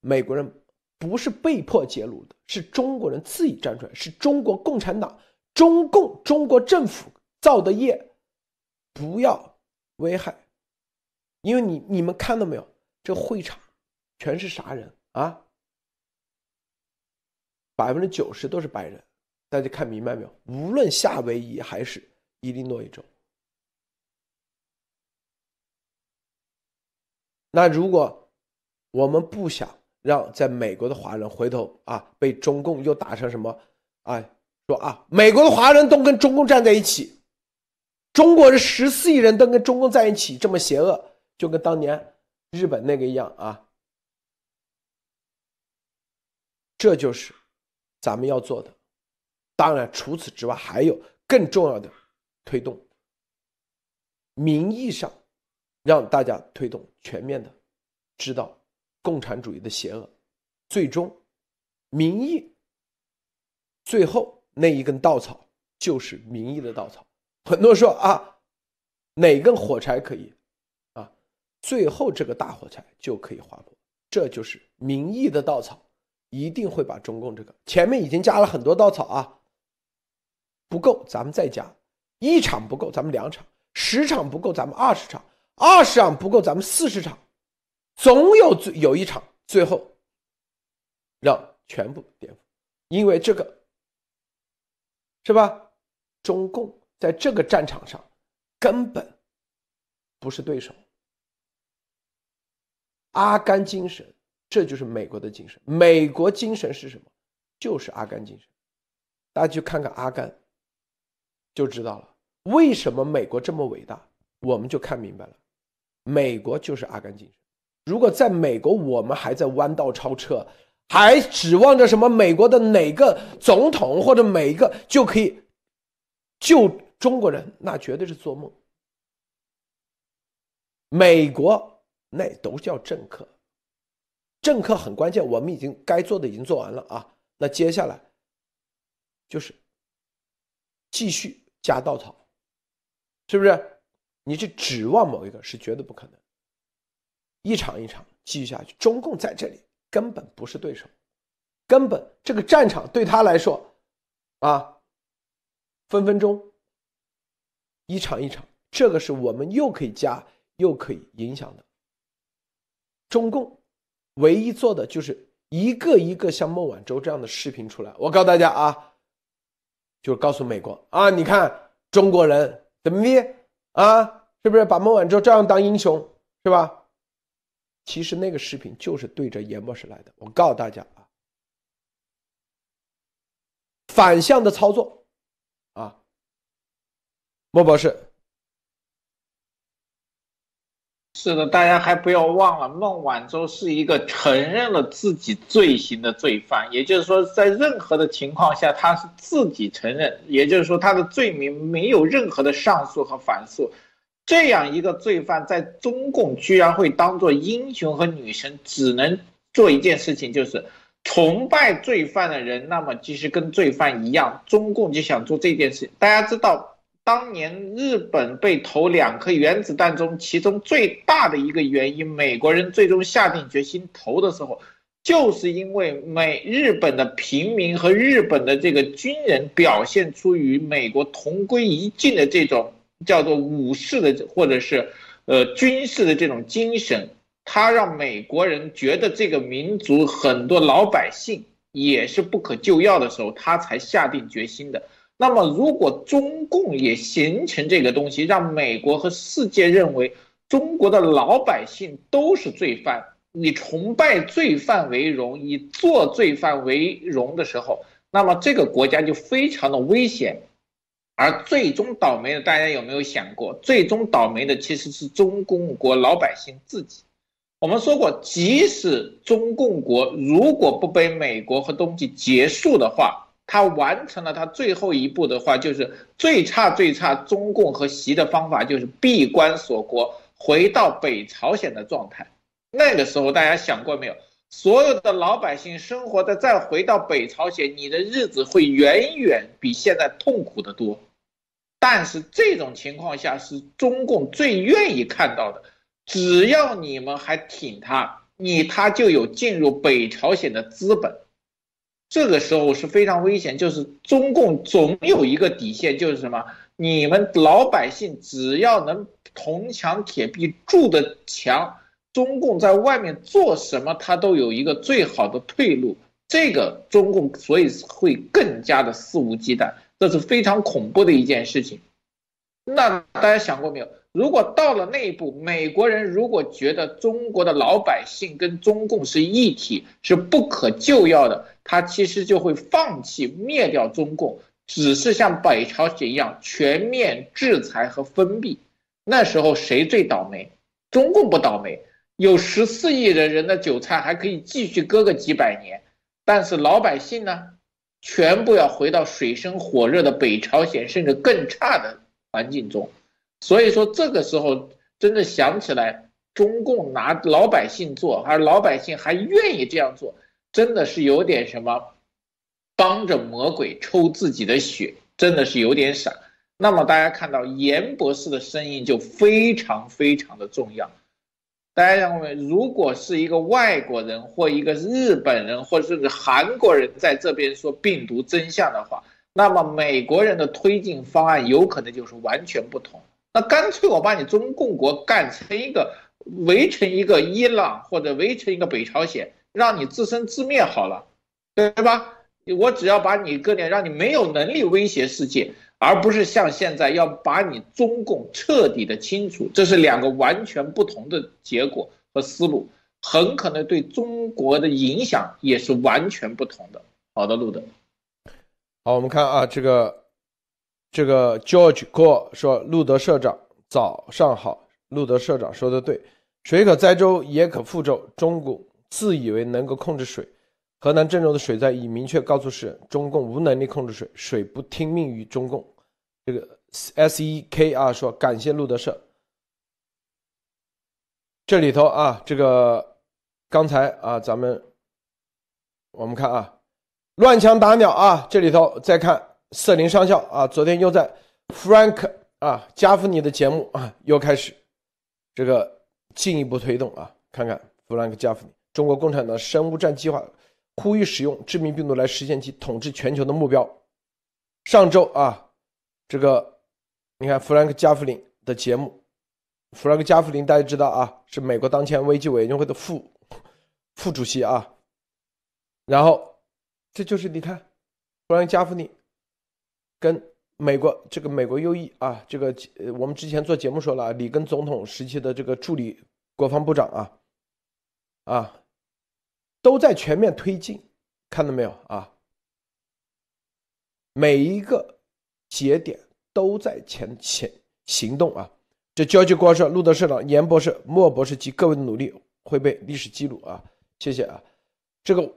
美国人，不是被迫揭露的，是中国人自己站出来，是中国共产党、中共、中国政府造的业，不要危害。因为你你们看到没有，这会场全是啥人啊？百分之九十都是白人，大家看明白没有？无论夏威夷还是伊利诺伊州，那如果我们不想让在美国的华人回头啊，被中共又打成什么？哎，说啊，美国的华人都跟中共站在一起，中国人十四亿人都跟中共在一起，这么邪恶。就跟当年日本那个一样啊，这就是咱们要做的。当然，除此之外，还有更重要的推动，名义上让大家推动全面的知道共产主义的邪恶，最终民意最后那一根稻草就是民意的稻草。很多人说啊，哪根火柴可以啊？最后这个大火柴就可以划破，这就是民意的稻草，一定会把中共这个前面已经加了很多稻草啊。不够，咱们再加一场不够，咱们两场；十场不够，咱们二十场；二十场不够，咱们四十场。总有最有一场，最后让全部颠覆，因为这个是吧？中共在这个战场上根本不是对手。阿甘精神，这就是美国的精神。美国精神是什么？就是阿甘精神。大家去看看阿甘。就知道了为什么美国这么伟大，我们就看明白了，美国就是阿甘精神。如果在美国我们还在弯道超车，还指望着什么美国的哪个总统或者每一个就可以救中国人，那绝对是做梦。美国那都叫政客，政客很关键，我们已经该做的已经做完了啊，那接下来就是继续。加稻草，是不是？你去指望某一个是绝对不可能。一场一场继续下去，中共在这里根本不是对手，根本这个战场对他来说，啊，分分钟，一场一场，这个是我们又可以加又可以影响的。中共唯一做的就是一个一个像孟晚舟这样的视频出来，我告诉大家啊。就是告诉美国啊，你看中国人怎么的啊？是不是把孟晚舟照样当英雄是吧？其实那个视频就是对着严博士来的。我告诉大家啊，反向的操作啊，莫博士。
是的，大家还不要忘了，孟晚舟是一个承认了自己罪行的罪犯，也就是说，在任何的情况下，他是自己承认，也就是说，他的罪名没有任何的上诉和反诉。这样一个罪犯，在中共居然会当做英雄和女神，只能做一件事情，就是崇拜罪犯的人。那么，其实跟罪犯一样，中共就想做这件事。大家知道。当年日本被投两颗原子弹中，其中最大的一个原因，美国人最终下定决心投的时候，就是因为美日本的平民和日本的这个军人表现出与美国同归于尽的这种叫做武士的或者是呃军事的这种精神，他让美国人觉得这个民族很多老百姓也是不可救药的时候，他才下定决心的。那么，如果中共也形成这个东西，让美国和世界认为中国的老百姓都是罪犯，以崇拜罪犯为荣，以做罪犯为荣的时候，那么这个国家就非常的危险。而最终倒霉的，大家有没有想过？最终倒霉的其实是中共国老百姓自己。我们说过，即使中共国如果不被美国和东西结束的话，他完成了他最后一步的话，就是最差最差，中共和习的方法就是闭关锁国，回到北朝鲜的状态。那个时候大家想过没有？所有的老百姓生活的再回到北朝鲜，你的日子会远远比现在痛苦的多。但是这种情况下是中共最愿意看到的，只要你们还挺他，你他就有进入北朝鲜的资本。这个时候是非常危险，就是中共总有一个底线，就是什么？你们老百姓只要能铜墙铁壁筑的墙，中共在外面做什么，他都有一个最好的退路。这个中共所以会更加的肆无忌惮，这是非常恐怖的一件事情。那大家想过没有？如果到了那一步，美国人如果觉得中国的老百姓跟中共是一体，是不可救药的，他其实就会放弃灭掉中共，只是像北朝鲜一样全面制裁和封闭。那时候谁最倒霉？中共不倒霉，有十四亿的人的韭菜还可以继续割个几百年。但是老百姓呢，全部要回到水深火热的北朝鲜，甚至更差的环境中。所以说，这个时候真的想起来，中共拿老百姓做，而老百姓还愿意这样做，真的是有点什么，帮着魔鬼抽自己的血，真的是有点傻。那么大家看到严博士的声音就非常非常的重要。大家认为，如果是一个外国人或一个日本人或者是韩国人在这边说病毒真相的话，那么美国人的推进方案有可能就是完全不同。那干脆我把你中共国干成一个围成一个伊朗或者围成一个北朝鲜，让你自生自灭好了，对吧？我只要把你割点，让你没有能力威胁世界。而不是像现在要把你中共彻底的清除，这是两个完全不同的结果和思路，很可能对中国的影响也是完全不同的。好的，路德。
好，我们看啊，这个这个 George Cole 说，路德社长早上好。路德社长说的对，水可载舟，也可覆舟。中共自以为能够控制水。河南郑州的水灾已明确告诉世人，中共无能力控制水，水不听命于中共。这个 S E K 啊说感谢路德社。这里头啊，这个刚才啊，咱们我们看啊，乱枪打鸟啊，这里头再看瑟林上校啊，昨天又在 Frank 啊加夫尼的节目啊又开始这个进一步推动啊，看看 Frank 加夫尼，中国共产党生物战计划。呼吁使用致命病毒来实现其统治全球的目标。上周啊，这个你看弗兰克·加弗林的节目，弗兰克·加弗林大家知道啊，是美国当前危机委员会的副副主席啊。然后这就是你看，弗兰克·加弗林跟美国这个美国右翼啊，这个我们之前做节目说了，里根总统时期的这个助理国防部长啊，啊。都在全面推进，看到没有啊？每一个节点都在前前行动啊！这交际国社、路德社长、严博士、莫博士及各位的努力会被历史记录啊！谢谢啊！这个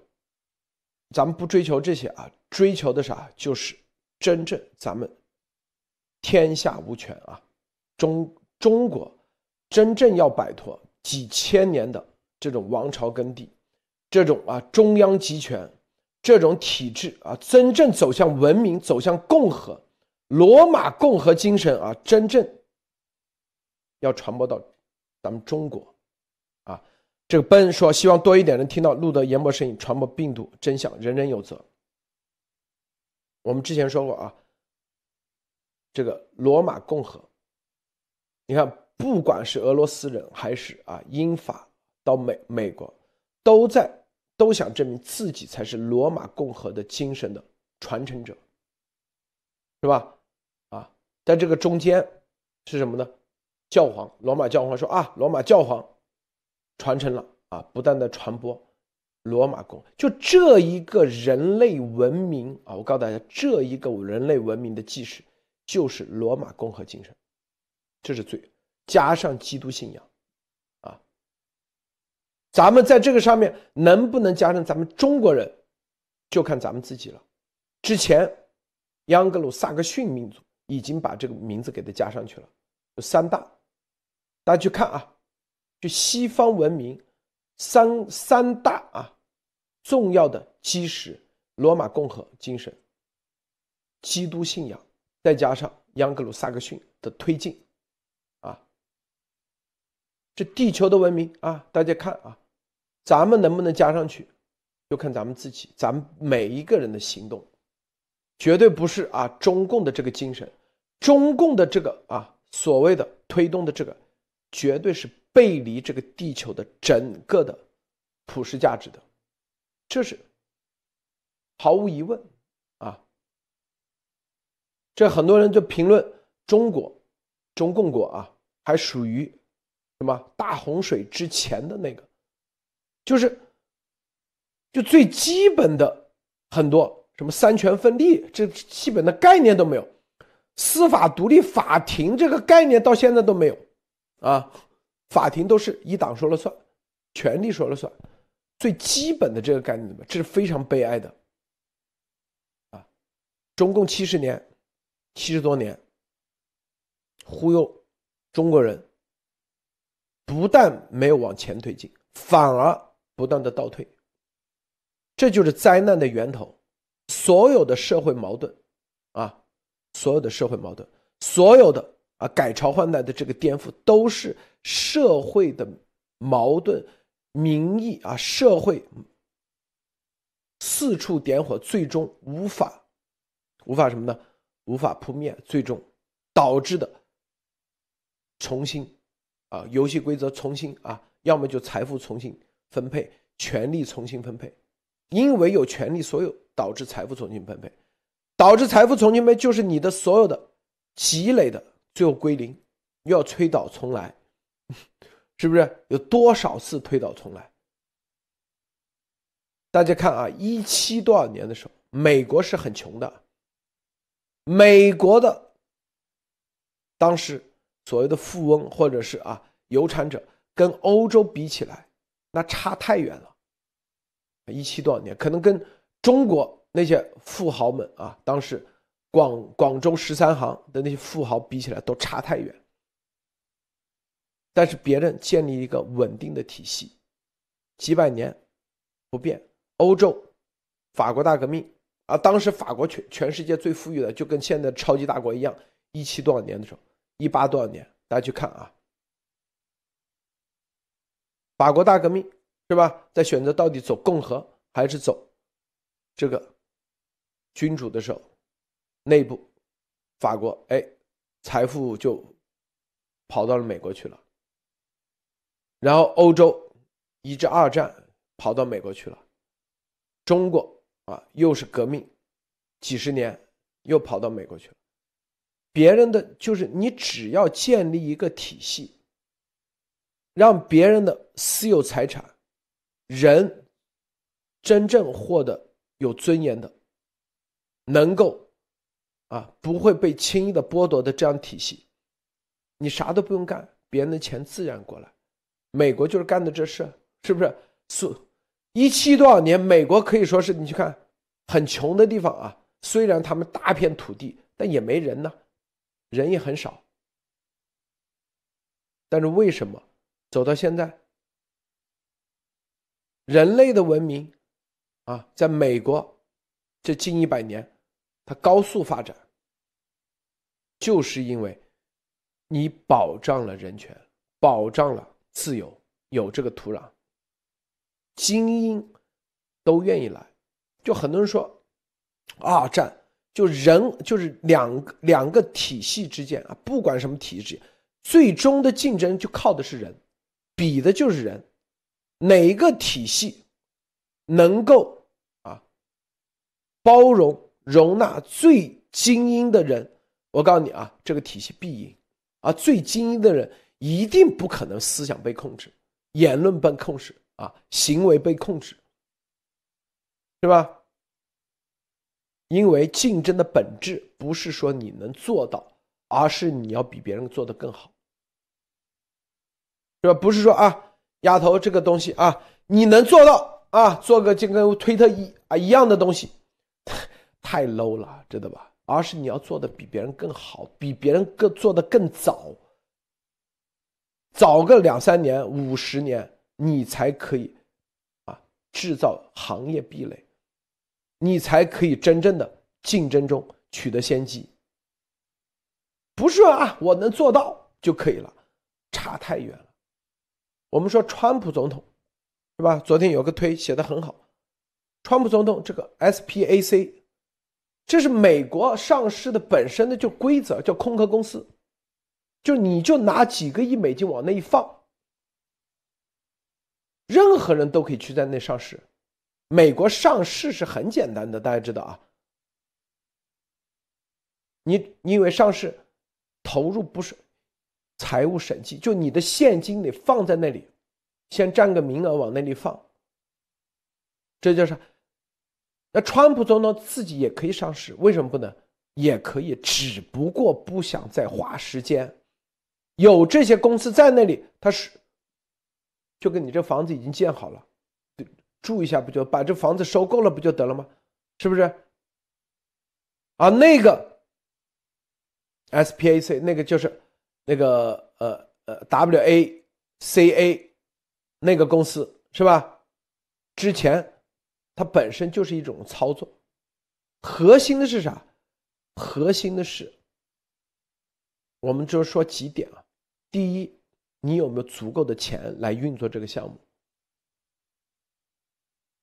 咱们不追求这些啊，追求的啥？就是真正咱们天下无权啊！中中国真正要摆脱几千年的这种王朝耕地。这种啊，中央集权，这种体制啊，真正走向文明，走向共和，罗马共和精神啊，真正要传播到咱们中国啊。这个奔说，希望多一点人听到路德言博声音，传播病毒真相，人人有责。我们之前说过啊，这个罗马共和，你看，不管是俄罗斯人还是啊英法到美美国，都在。都想证明自己才是罗马共和的精神的传承者，是吧？啊，在这个中间是什么呢？教皇，罗马教皇说啊，罗马教皇传承了啊，不断的传播罗马共，就这一个人类文明啊，我告诉大家，这一个人类文明的基石就是罗马共和精神，这是最加上基督信仰。咱们在这个上面能不能加上咱们中国人，就看咱们自己了。之前，盎格鲁撒克逊民族已经把这个名字给它加上去了，有三大，大家去看啊，就西方文明三三大啊重要的基石：罗马共和精神、基督信仰，再加上盎格鲁撒克逊的推进。啊这地球的文明啊，大家看啊，咱们能不能加上去，就看咱们自己，咱们每一个人的行动，绝对不是啊中共的这个精神，中共的这个啊所谓的推动的这个，绝对是背离这个地球的整个的普世价值的，这是毫无疑问啊。这很多人就评论中国，中共国啊，还属于。什么大洪水之前的那个，就是，就最基本的很多什么三权分立，这基本的概念都没有，司法独立，法庭这个概念到现在都没有，啊，法庭都是一党说了算，权力说了算，最基本的这个概念，这是非常悲哀的。啊，中共七十年，七十多年，忽悠中国人，不但没有往前推进，反而不断的倒退。这就是灾难的源头，所有的社会矛盾，啊，所有的社会矛盾，所有的啊改朝换代的这个颠覆，都是社会的矛盾、民意啊，社会四处点火，最终无法无法什么呢？无法扑灭，最终导致的重新啊游戏规则重新啊，要么就财富重新分配，权力重新分配。因为有权利所有，导致财富重新分配，导致财富重新分配，就是你的所有的积累的最后归零，又要推倒重来，是不是？有多少次推倒重来？大家看啊，一七多少年的时候，美国是很穷的，美国的当时所谓的富翁或者是啊有产者，跟欧洲比起来，那差太远了。一七多少年，可能跟中国那些富豪们啊，当时广广州十三行的那些富豪比起来都差太远。但是别人建立一个稳定的体系，几百年不变。欧洲，法国大革命啊，当时法国全全世界最富裕的，就跟现在超级大国一样。一七多少年的时候，一八多少年，大家去看啊，法国大革命。是吧？在选择到底走共和还是走这个君主的时候，内部法国哎，财富就跑到了美国去了。然后欧洲一至二战跑到美国去了，中国啊又是革命几十年又跑到美国去了。别人的就是你只要建立一个体系，让别人的私有财产。人真正获得有尊严的，能够啊不会被轻易的剥夺的这样体系，你啥都不用干，别人的钱自然过来。美国就是干的这事，是不是？是一七多少年，美国可以说是你去看很穷的地方啊，虽然他们大片土地，但也没人呢，人也很少。但是为什么走到现在？人类的文明，啊，在美国这近一百年，它高速发展，就是因为你保障了人权，保障了自由，有这个土壤，精英都愿意来。就很多人说，二战就人就是两个两个体系之间啊，不管什么体制，最终的竞争就靠的是人，比的就是人。哪个体系能够啊包容容纳最精英的人？我告诉你啊，这个体系必赢啊！最精英的人一定不可能思想被控制，言论被控制啊，行为被控制，是吧？因为竞争的本质不是说你能做到，而是你要比别人做得更好，是吧？不是说啊。丫头，这个东西啊，你能做到啊？做个就跟推特一啊一样的东西，太 low 了，知道吧？而是你要做的比别人更好，比别人更做的更早，早个两三年、五十年，你才可以啊制造行业壁垒，你才可以真正的竞争中取得先机。不是啊，我能做到就可以了，差太远了。我们说川普总统，是吧？昨天有个推写的很好，川普总统这个 SPAC，这是美国上市的本身的就规则，叫空壳公司，就你就拿几个亿美金往那一放，任何人都可以去在那上市。美国上市是很简单的，大家知道啊。你你以为上市投入不是？财务审计，就你的现金得放在那里，先占个名额往那里放。这就是，那川普总统自己也可以上市，为什么不能？也可以，只不过不想再花时间。有这些公司在那里，他是，就跟你这房子已经建好了，住一下不就把这房子收购了不就得了吗？是不是？啊，那个 SPAC 那个就是那个呃呃 WACA 那个公司是吧？之前它本身就是一种操作，核心的是啥？核心的是，我们就说几点啊。第一，你有没有足够的钱来运作这个项目？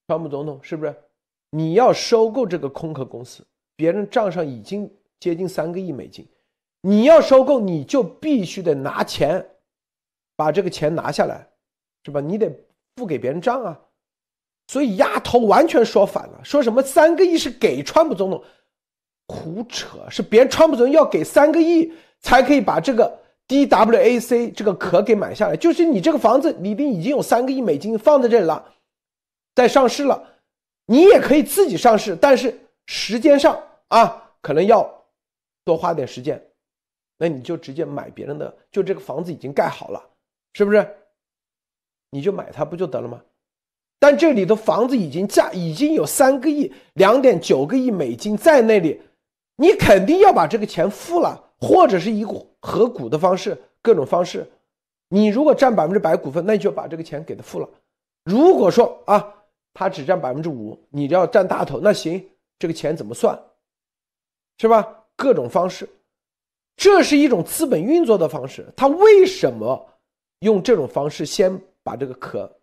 川普总统是不是？你要收购这个空壳公司，别人账上已经接近三个亿美金，你要收购，你就必须得拿钱，把这个钱拿下来，是吧？你得付给别人账啊。所以丫头完全说反了，说什么三个亿是给川普总统，胡扯，是别人川普总统要给三个亿才可以把这个 DWAC 这个壳给买下来，就是你这个房子里边已经有三个亿美金放在这里了，在上市了。你也可以自己上市，但是时间上啊，可能要多花点时间。那你就直接买别人的，就这个房子已经盖好了，是不是？你就买它不就得了吗？但这里的房子已经价已经有三个亿、两点九个亿美金在那里，你肯定要把这个钱付了，或者是以合股的方式，各种方式。你如果占百分之百股份，那你就把这个钱给他付了。如果说啊。他只占百分之五，你要占大头，那行，这个钱怎么算？是吧？各种方式，这是一种资本运作的方式。他为什么用这种方式先把这个壳，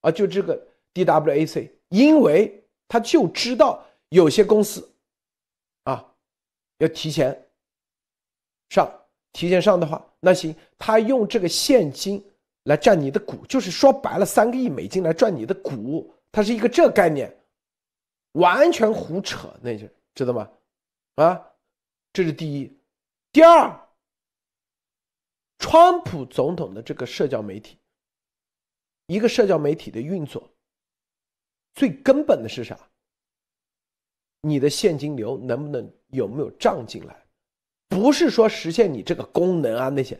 啊，就这个 DWAC，因为他就知道有些公司，啊，要提前上，提前上的话，那行，他用这个现金来占你的股，就是说白了，三个亿美金来赚你的股。它是一个这概念，完全胡扯，那就知道吗？啊，这是第一。第二，川普总统的这个社交媒体，一个社交媒体的运作，最根本的是啥？你的现金流能不能有没有账进来？不是说实现你这个功能啊那些，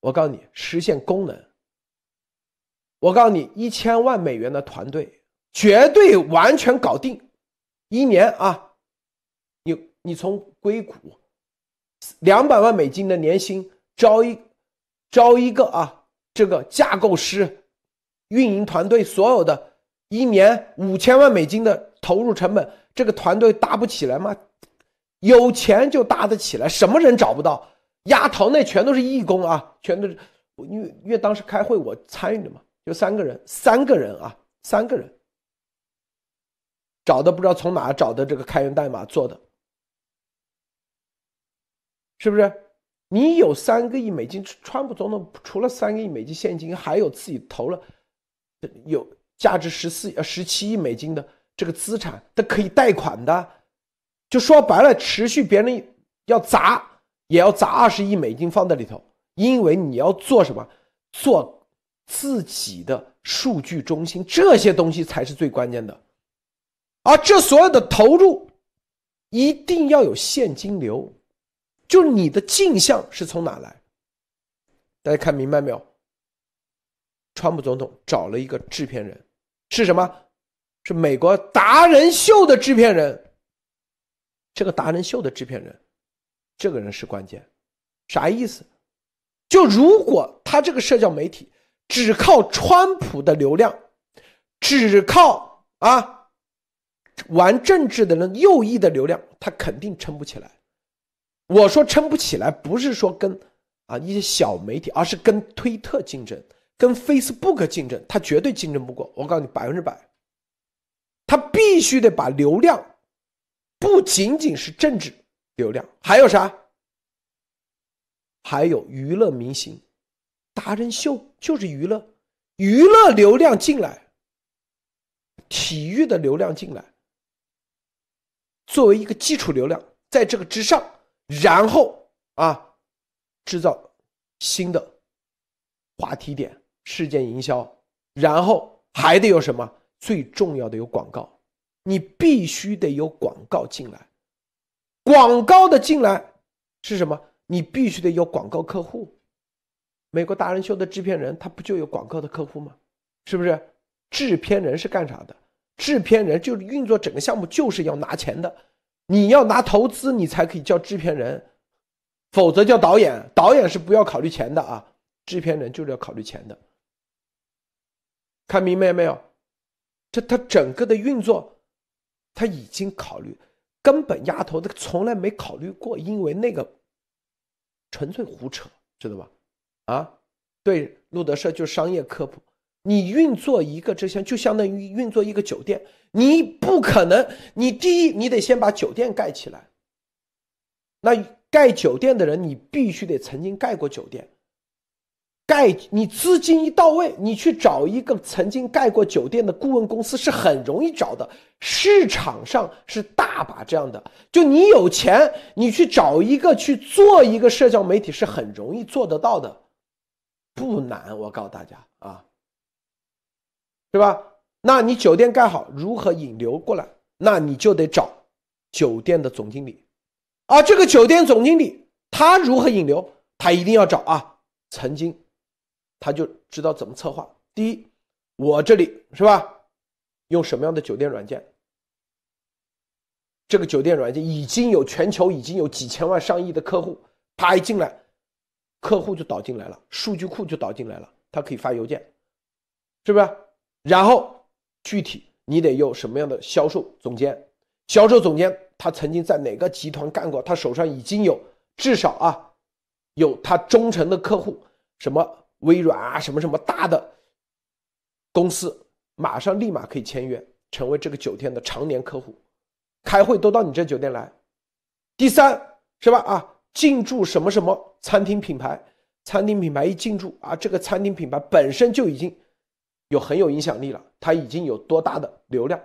我告诉你，实现功能，我告诉你，一千万美元的团队。绝对完全搞定，一年啊，你你从硅谷两百万美金的年薪招一招一个啊，这个架构师、运营团队，所有的一年五千万美金的投入成本，这个团队搭不起来吗？有钱就搭得起来，什么人找不到？丫头那全都是义工啊，全都是，因为因为当时开会我参与的嘛，就三个人，三个人啊，三个人。找的不知道从哪找的这个开源代码做的，是不是？你有三个亿美金，川普总统除了三个亿美金现金，还有自己投了有价值十四呃十七亿美金的这个资产，它可以贷款的。就说白了，持续别人要砸也要砸二十亿美金放在里头，因为你要做什么？做自己的数据中心，这些东西才是最关键的。而这所有的投入，一定要有现金流，就你的镜像是从哪来？大家看明白没有？川普总统找了一个制片人，是什么？是美国达人秀的制片人。这个达人秀的制片人，这个人是关键。啥意思？就如果他这个社交媒体只靠川普的流量，只靠啊。玩政治的人右翼的流量，他肯定撑不起来。我说撑不起来，不是说跟啊一些小媒体，而是跟推特竞争，跟 Facebook 竞争，他绝对竞争不过。我告诉你，百分之百，他必须得把流量，不仅仅是政治流量，还有啥？还有娱乐明星，达人秀就是娱乐，娱乐流量进来，体育的流量进来。作为一个基础流量，在这个之上，然后啊，制造新的话题点、事件营销，然后还得有什么？最重要的有广告，你必须得有广告进来。广告的进来是什么？你必须得有广告客户。美国达人秀的制片人，他不就有广告的客户吗？是不是？制片人是干啥的？制片人就是运作整个项目，就是要拿钱的。你要拿投资，你才可以叫制片人，否则叫导演。导演是不要考虑钱的啊，制片人就是要考虑钱的。看明白没有？这他整个的运作，他已经考虑，根本丫头他从来没考虑过，因为那个纯粹胡扯，知道吧？啊，对，路德社就商业科普。你运作一个这项就相当于运作一个酒店，你不可能，你第一你得先把酒店盖起来。那盖酒店的人，你必须得曾经盖过酒店。盖你资金一到位，你去找一个曾经盖过酒店的顾问公司是很容易找的，市场上是大把这样的。就你有钱，你去找一个去做一个社交媒体是很容易做得到的，不难。我告诉大家啊，对吧？那你酒店盖好，如何引流过来？那你就得找酒店的总经理，啊，这个酒店总经理他如何引流？他一定要找啊，曾经。他就知道怎么策划。第一，我这里是吧？用什么样的酒店软件？这个酒店软件已经有全球已经有几千万上亿的客户，他一进来，客户就导进来了，数据库就导进来了，他可以发邮件，是不是？然后具体你得有什么样的销售总监？销售总监他曾经在哪个集团干过？他手上已经有至少啊，有他忠诚的客户，什么？微软啊，什么什么大的公司，马上立马可以签约，成为这个酒店的常年客户，开会都到你这酒店来。第三是吧？啊，进驻什么什么餐厅品牌，餐厅品牌一进驻啊，这个餐厅品牌本身就已经有很有影响力了，他已经有多大的流量，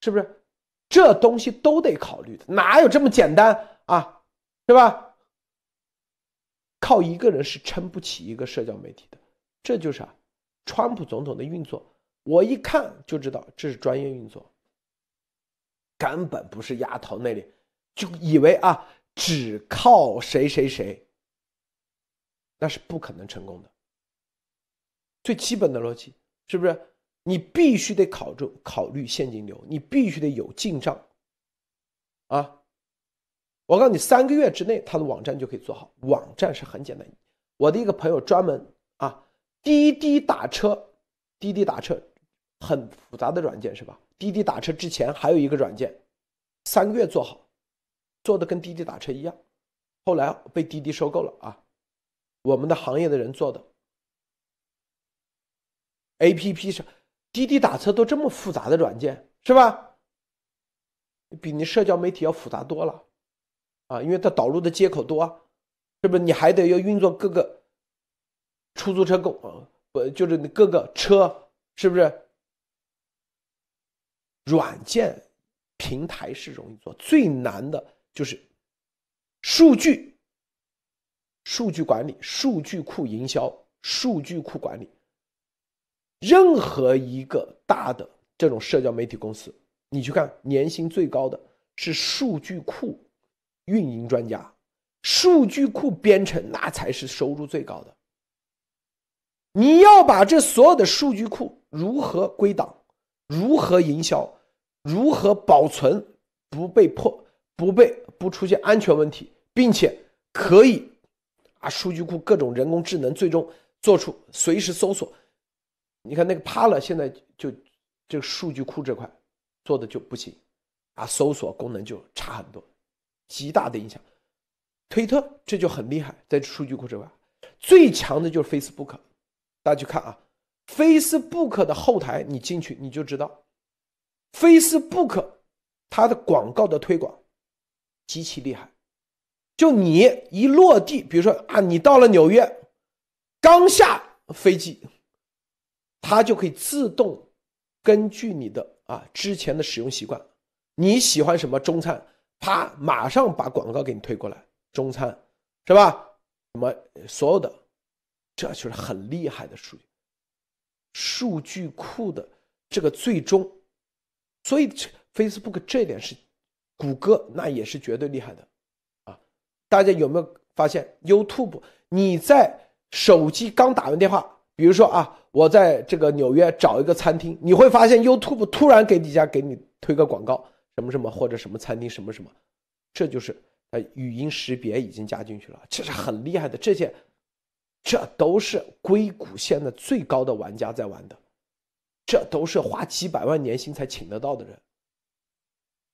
是不是？这东西都得考虑的，哪有这么简单啊？是吧？靠一个人是撑不起一个社交媒体的，这就是啊，川普总统的运作，我一看就知道这是专业运作，根本不是丫头那里就以为啊，只靠谁谁谁，那是不可能成功的。最基本的逻辑是不是？你必须得考虑考虑现金流，你必须得有进账，啊。我告诉你，三个月之内，他的网站就可以做好。网站是很简单。我的一个朋友专门啊，滴滴打车，滴滴打车很复杂的软件是吧？滴滴打车之前还有一个软件，三个月做好，做的跟滴滴打车一样。后来被滴滴收购了啊。我们的行业的人做的 A P P 是滴滴打车都这么复杂的软件是吧？比你社交媒体要复杂多了。啊，因为它导入的接口多，是不是？你还得要运作各个出租车公啊，不就是你各个车，是不是？软件平台是容易做，最难的就是数据、数据管理、数据库营销、数据库管理。任何一个大的这种社交媒体公司，你去看，年薪最高的是数据库。运营专家，数据库编程那才是收入最高的。你要把这所有的数据库如何归档，如何营销，如何保存不被破、不被不出现安全问题，并且可以啊，数据库各种人工智能最终做出随时搜索。你看那个趴了，现在就这个数据库这块做的就不行啊，搜索功能就差很多。极大的影响，推特这就很厉害，在数据库之外，最强的就是 Facebook。大家去看啊，Facebook 的后台你进去你就知道，Facebook 它的广告的推广极其厉害。就你一落地，比如说啊，你到了纽约，刚下飞机，它就可以自动根据你的啊之前的使用习惯，你喜欢什么中餐。啪，马上把广告给你推过来，中餐是吧？什么所有的，这就是很厉害的数据，数据库的这个最终，所以 Facebook 这点是，谷歌那也是绝对厉害的，啊，大家有没有发现 YouTube？你在手机刚打完电话，比如说啊，我在这个纽约找一个餐厅，你会发现 YouTube 突然给底下给你推个广告，什么什么或者什么餐厅什么什么，这就是呃语音识别已经加进去了，这是很厉害的。这些，这都是硅谷现在最高的玩家在玩的，这都是花几百万年薪才请得到的人。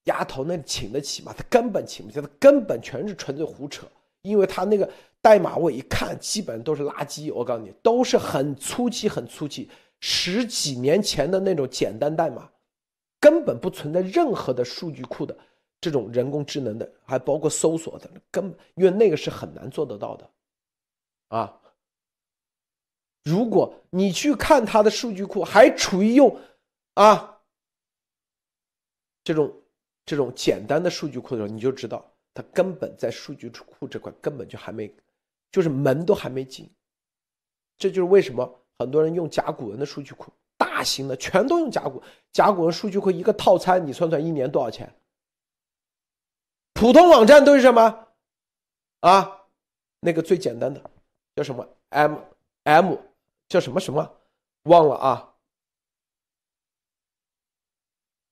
丫头那请得起吗？他根本请不起，他根本全是纯粹胡扯，因为他那个。代码我一看，基本都是垃圾。我告诉你，都是很粗气、很粗气，十几年前的那种简单代码，根本不存在任何的数据库的这种人工智能的，还包括搜索的，根本因为那个是很难做得到的，啊！如果你去看它的数据库，还处于用啊这种这种简单的数据库的时候，你就知道它根本在数据库这块根本就还没。就是门都还没进，这就是为什么很多人用甲骨文的数据库，大型的全都用甲骨甲骨文数据库一个套餐，你算算一年多少钱？普通网站都是什么？啊，那个最简单的叫什么？M M 叫什么什么？忘了啊。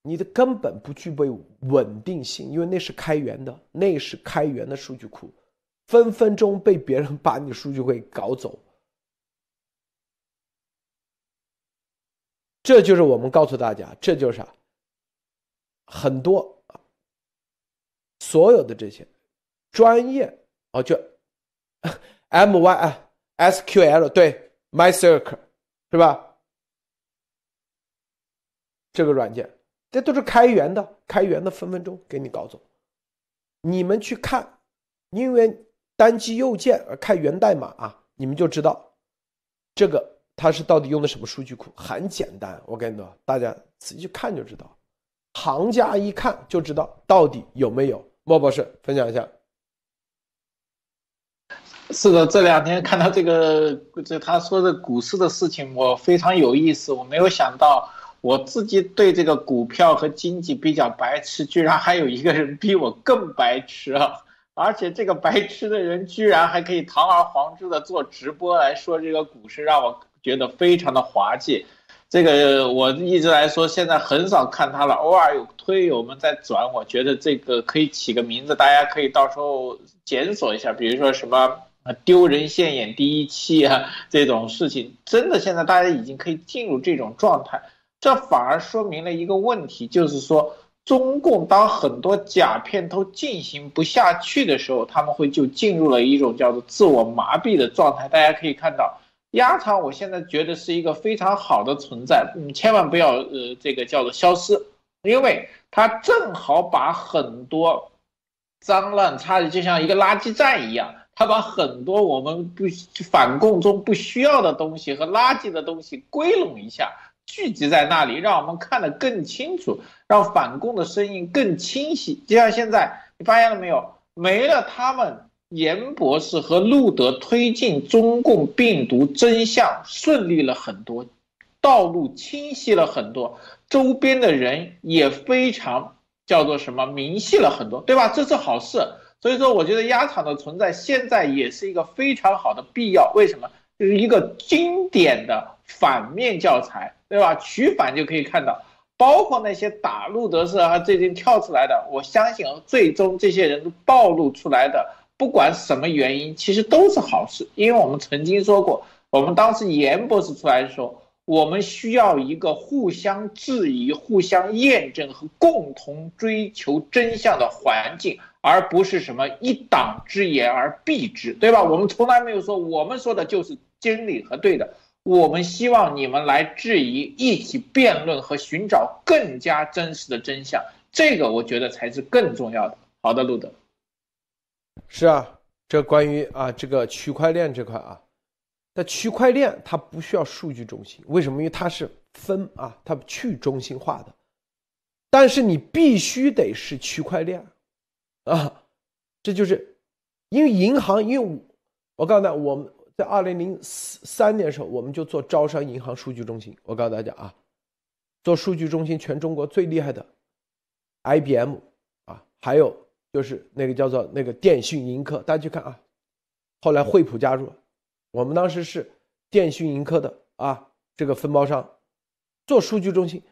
你的根本不具备稳定性，因为那是开源的，那是开源的数据库。分分钟被别人把你数据会搞走，这就是我们告诉大家，这就是很多所有的这些专业哦，就 M Y 啊 S Q L 对 My Circle 是吧？这个软件这都是开源的，开源的分分钟给你搞走。你们去看，因为。单击右键看源代码啊，你们就知道这个它是到底用的什么数据库。很简单，我跟你说，大家仔细看就知道，行家一看就知道到底有没有。莫博士分享一下。
是的，这两天看到这个这他说的股市的事情，我非常有意思。我没有想到我自己对这个股票和经济比较白痴，居然还有一个人比我更白痴啊！而且这个白痴的人居然还可以堂而皇之的做直播来说这个股市，让我觉得非常的滑稽。这个我一直来说，现在很少看他了，偶尔有推友们在转，我觉得这个可以起个名字，大家可以到时候检索一下，比如说什么丢人现眼第一期啊这种事情，真的现在大家已经可以进入这种状态，这反而说明了一个问题，就是说。中共当很多假片都进行不下去的时候，他们会就进入了一种叫做自我麻痹的状态。大家可以看到，鸭场我现在觉得是一个非常好的存在，你千万不要呃这个叫做消失，因为它正好把很多脏乱差的就像一个垃圾站一样，它把很多我们不反共中不需要的东西和垃圾的东西归拢一下。聚集在那里，让我们看得更清楚，让反共的声音更清晰。就像现在，你发现了没有？没了他们，严博士和路德推进中共病毒真相顺利了很多，道路清晰了很多，周边的人也非常叫做什么明细了很多，对吧？这是好事。所以说，我觉得鸭场的存在现在也是一个非常好的必要。为什么？就是一个经典的反面教材。对吧？取反就可以看到，包括那些打路德社啊，最近跳出来的，我相信最终这些人暴露出来的，不管什么原因，其实都是好事。因为我们曾经说过，我们当时严博士出来的时候，我们需要一个互相质疑、互相验证和共同追求真相的环境，而不是什么一党之言而蔽之，对吧？我们从来没有说我们说的就是真理和对的。我们希望你们来质疑、一起辩论和寻找更加真实的真相，这个我觉得才是更重要的。好的，路德，
是啊，这关于啊这个区块链这块啊，那区块链它不需要数据中心，为什么？因为它是分啊，它去中心化的，但是你必须得是区块链啊，这就是因为银行，因为我告诉大家，我们。在二零零三年的时候，我们就做招商银行数据中心。我告诉大家啊，做数据中心，全中国最厉害的，IBM 啊，还有就是那个叫做那个电讯盈科。大家去看啊，后来惠普加入，我们当时是电讯盈科的啊这个分包商做数据中心，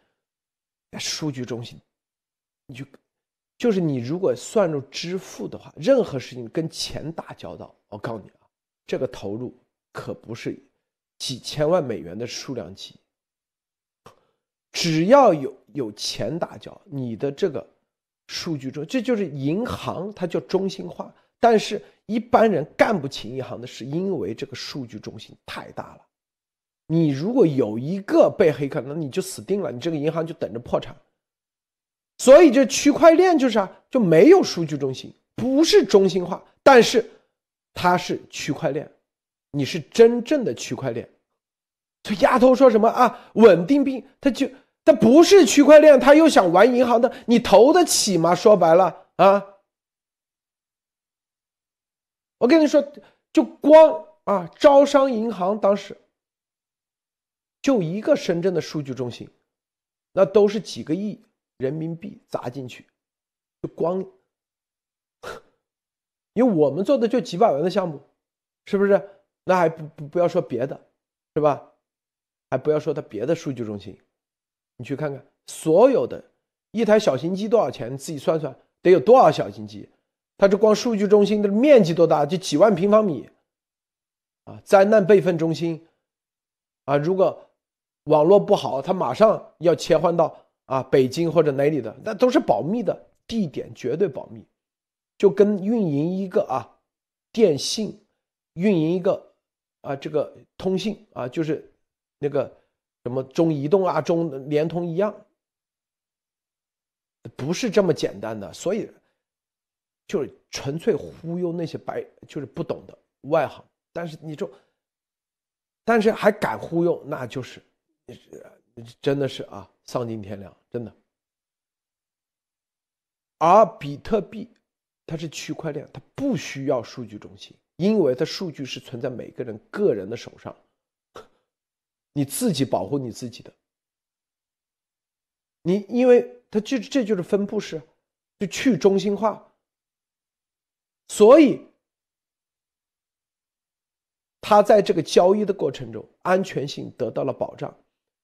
数据中心，你就就是你如果算入支付的话，任何事情跟钱打交道，我告诉你，这个投入可不是几千万美元的数量级。只要有有钱打交，你的这个数据中，这就是银行，它叫中心化。但是一般人干不起银行的事，因为这个数据中心太大了。你如果有一个被黑客，那你就死定了，你这个银行就等着破产。所以这区块链就是啊，就没有数据中心，不是中心化，但是它是区块链，你是真正的区块链。这丫头说什么啊？稳定币，他就他不是区块链，他又想玩银行的，你投得起吗？说白了啊，我跟你说，就光啊，招商银行当时就一个深圳的数据中心，那都是几个亿人民币砸进去，就光，因为我们做的就几百万的项目，是不是？那还不不不要说别的，是吧？还不要说它别的数据中心，你去看看所有的，一台小型机多少钱？你自己算算，得有多少小型机？它这光数据中心的面积多大？就几万平方米，啊！灾难备份中心，啊！如果网络不好，它马上要切换到啊北京或者哪里的，那都是保密的，地点绝对保密，就跟运营一个啊电信，运营一个啊这个通信啊就是。那个什么中移动啊、中联通一样，不是这么简单的，所以就是纯粹忽悠那些白，就是不懂的外行。但是你就，但是还敢忽悠，那就是真的是啊，丧尽天良，真的。而比特币它是区块链，它不需要数据中心，因为它数据是存在每个人个人的手上。你自己保护你自己的，你因为它就这就是分布式，就去中心化，所以它在这个交易的过程中安全性得到了保障。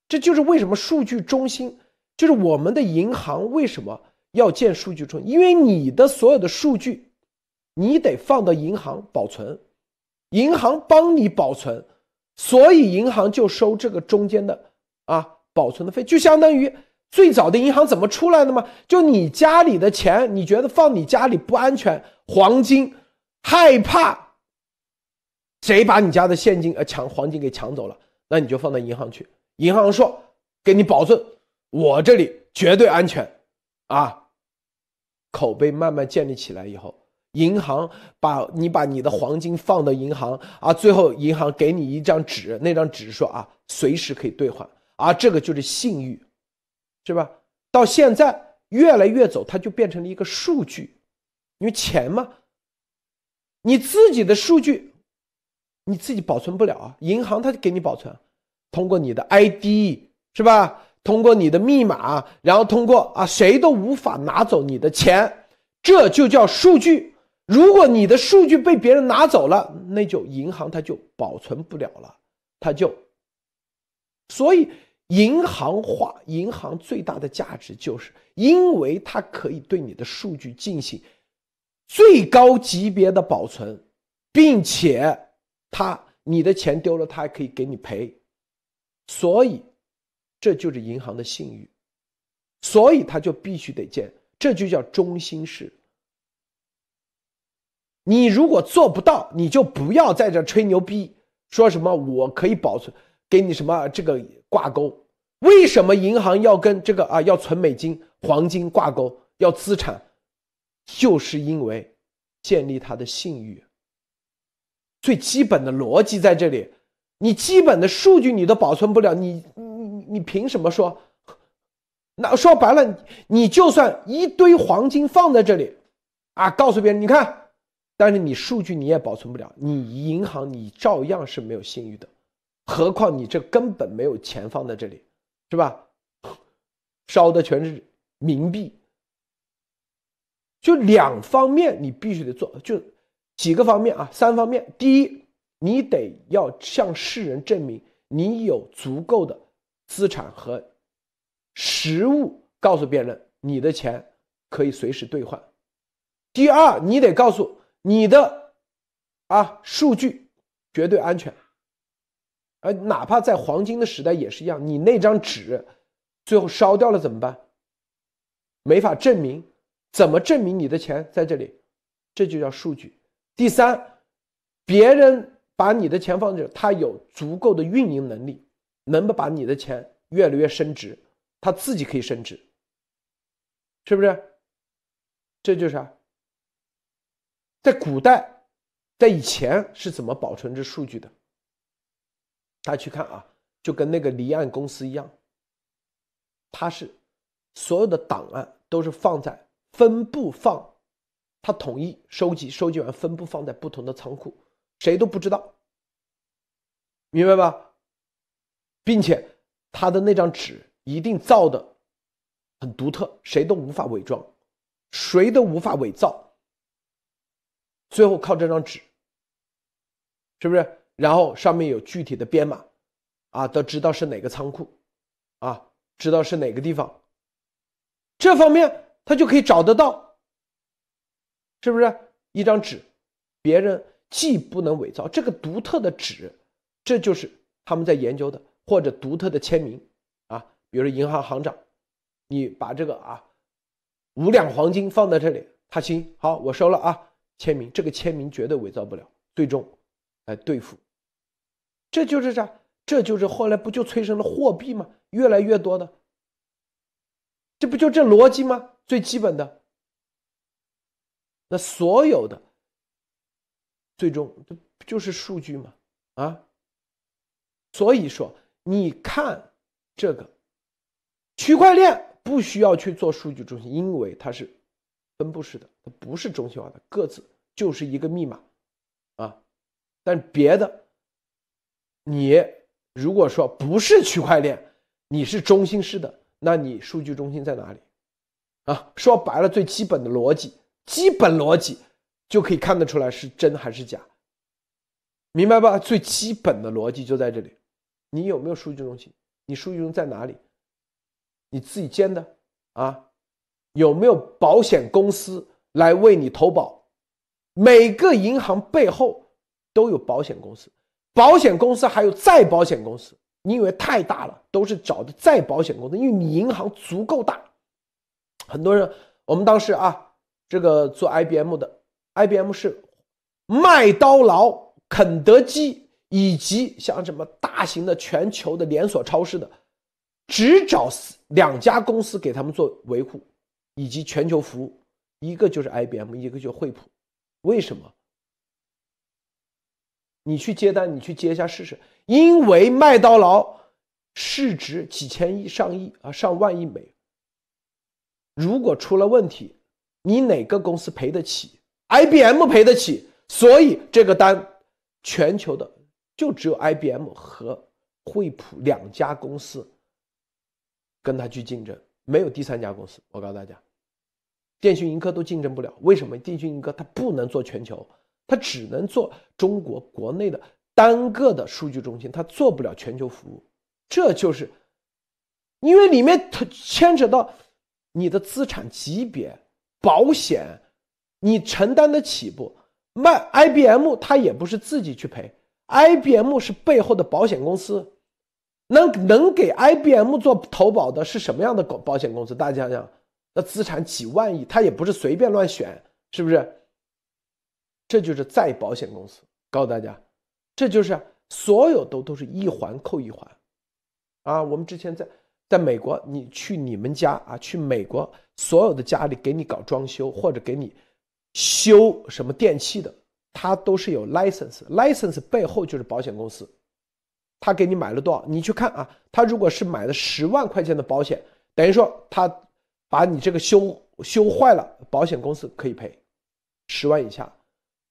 这就是为什么数据中心就是我们的银行为什么要建数据中心？因为你的所有的数据，你得放到银行保存，银行帮你保存。所以银行就收这个中间的啊保存的费，就相当于最早的银行怎么出来的吗？就你家里的钱，你觉得放你家里不安全，黄金害怕谁把你家的现金呃抢黄金给抢走了，那你就放到银行去，银行说给你保存，我这里绝对安全，啊，口碑慢慢建立起来以后。银行把你把你的黄金放到银行啊，最后银行给你一张纸，那张纸说啊，随时可以兑换啊，这个就是信誉，是吧？到现在越来越走，它就变成了一个数据，因为钱嘛，你自己的数据你自己保存不了啊，银行它给你保存，通过你的 ID 是吧？通过你的密码，然后通过啊，谁都无法拿走你的钱，这就叫数据。如果你的数据被别人拿走了，那就银行它就保存不了了，它就。所以银行化，银行最大的价值就是因为它可以对你的数据进行最高级别的保存，并且它你的钱丢了，它还可以给你赔。所以这就是银行的信誉，所以它就必须得建，这就叫中心式。你如果做不到，你就不要在这吹牛逼，说什么我可以保存，给你什么这个挂钩？为什么银行要跟这个啊要存美金、黄金挂钩？要资产，就是因为建立它的信誉。最基本的逻辑在这里，你基本的数据你都保存不了，你你凭什么说？那说白了，你就算一堆黄金放在这里，啊，告诉别人，你看。但是你数据你也保存不了，你银行你照样是没有信誉的，何况你这根本没有钱放在这里，是吧？烧的全是冥币，就两方面你必须得做，就几个方面啊，三方面。第一，你得要向世人证明你有足够的资产和实物，告诉别人你的钱可以随时兑换。第二，你得告诉你的啊数据绝对安全。而哪怕在黄金的时代也是一样，你那张纸最后烧掉了怎么办？没法证明，怎么证明你的钱在这里？这就叫数据。第三，别人。把你的钱放这，他有足够的运营能力，能不把你的钱越来越升值，他自己可以升值，是不是？这就是啊，在古代，在以前是怎么保存这数据的？大家去看啊，就跟那个离岸公司一样，它是所有的档案都是放在分布放，它统一收集，收集完分布放在不同的仓库。谁都不知道，明白吧？并且他的那张纸一定造的很独特，谁都无法伪装，谁都无法伪造。最后靠这张纸，是不是？然后上面有具体的编码，啊，都知道是哪个仓库，啊，知道是哪个地方。这方面他就可以找得到，是不是？一张纸，别人。既不能伪造这个独特的纸，这就是他们在研究的，或者独特的签名啊，比如说银行行长，你把这个啊五两黄金放在这里，他行好，我收了啊，签名，这个签名绝对伪造不了，最终来对付，这就是啥？这就是后来不就催生了货币吗？越来越多的，这不就这逻辑吗？最基本的，那所有的。最终这就是数据吗，啊，所以说你看这个区块链不需要去做数据中心，因为它是分布式的，它不是中心化的，各自就是一个密码，啊，但别的你如果说不是区块链，你是中心式的，那你数据中心在哪里？啊，说白了，最基本的逻辑，基本逻辑。就可以看得出来是真还是假，明白吧？最基本的逻辑就在这里。你有没有数据中心？你数据中心在哪里？你自己建的啊？有没有保险公司来为你投保？每个银行背后都有保险公司，保险公司还有再保险公司。你以为太大了，都是找的再保险公司，因为你银行足够大。很多人，我们当时啊，这个做 IBM 的。IBM 是麦当劳、肯德基以及像什么大型的全球的连锁超市的，只找两家公司给他们做维护以及全球服务，一个就是 IBM，一个就惠普。为什么？你去接单，你去接一下试试。因为麦当劳市值几千亿、上亿啊、上万亿美元，如果出了问题，你哪个公司赔得起？IBM 赔得起，所以这个单，全球的就只有 IBM 和惠普两家公司跟他去竞争，没有第三家公司。我告诉大家，电讯盈科都竞争不了。为什么？电讯盈科它不能做全球，它只能做中国国内的单个的数据中心，它做不了全球服务。这就是因为里面它牵扯到你的资产级别、保险。你承担得起不？卖 IBM，它也不是自己去赔，IBM 是背后的保险公司，能能给 IBM 做投保的是什么样的保保险公司？大家想想，那资产几万亿，它也不是随便乱选，是不是？这就是再保险公司，告诉大家，这就是所有都都是一环扣一环，啊，我们之前在在美国，你去你们家啊，去美国所有的家里给你搞装修或者给你。修什么电器的，他都是有 license，license 背后就是保险公司，他给你买了多少？你去看啊，他如果是买了十万块钱的保险，等于说他把你这个修修坏了，保险公司可以赔十万以下。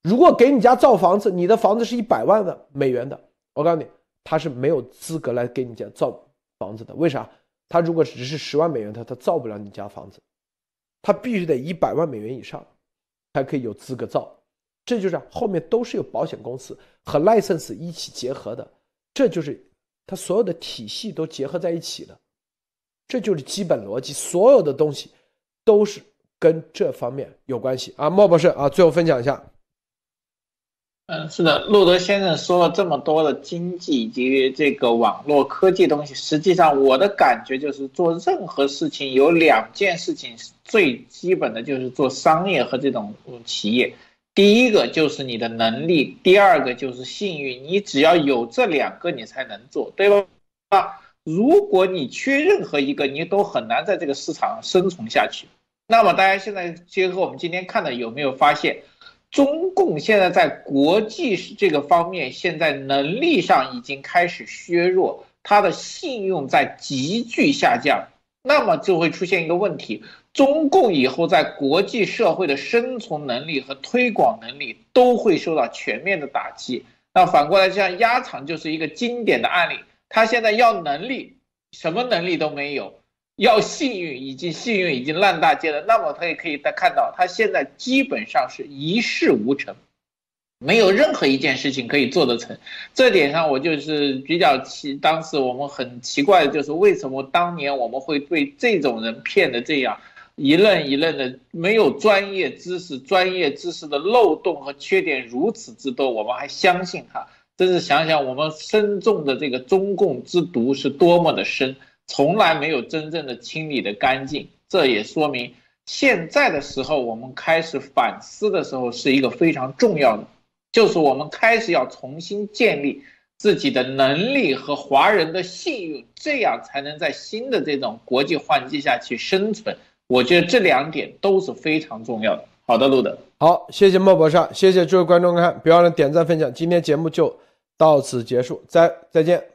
如果给你家造房子，你的房子是一百万的美元的，我告诉你，他是没有资格来给你家造房子的。为啥？他如果只是十万美元，他他造不了你家房子，他必须得一百万美元以上。才可以有资格造，这就是后面都是有保险公司和 license 一起结合的，这就是它所有的体系都结合在一起的，这就是基本逻辑，所有的东西都是跟这方面有关系啊。莫博士啊，最后分享一下。
嗯，是的，路德先生说了这么多的经济以及这个网络科技东西，实际上我的感觉就是做任何事情有两件事情是最基本的，就是做商业和这种企业，第一个就是你的能力，第二个就是幸运，你只要有这两个，你才能做，对吧？啊，如果你缺任何一个，你都很难在这个市场生存下去。那么大家现在结合我们今天看的，有没有发现？中共现在在国际这个方面，现在能力上已经开始削弱，它的信用在急剧下降，那么就会出现一个问题：中共以后在国际社会的生存能力和推广能力都会受到全面的打击。那反过来，像鸭场就是一个经典的案例，他现在要能力，什么能力都没有。要幸运，已经幸运已经烂大街了。那么他也可以再看到，他现在基本上是一事无成，没有任何一件事情可以做得成。这点上我就是比较奇，当时我们很奇怪的就是为什么当年我们会被这种人骗的这样一愣一愣的，没有专业知识，专业知识的漏洞和缺点如此之多，我们还相信他。真是想想我们深重的这个中共之毒是多么的深。从来没有真正的清理的干净，这也说明现在的时候，我们开始反思的时候是一个非常重要的，就是我们开始要重新建立自己的能力和华人的信誉，这样才能在新的这种国际环境下去生存。我觉得这两点都是非常重要的。好的，路德，
好，谢谢莫博士，谢谢诸位观众看，别忘了点赞分享，今天节目就到此结束，再再见。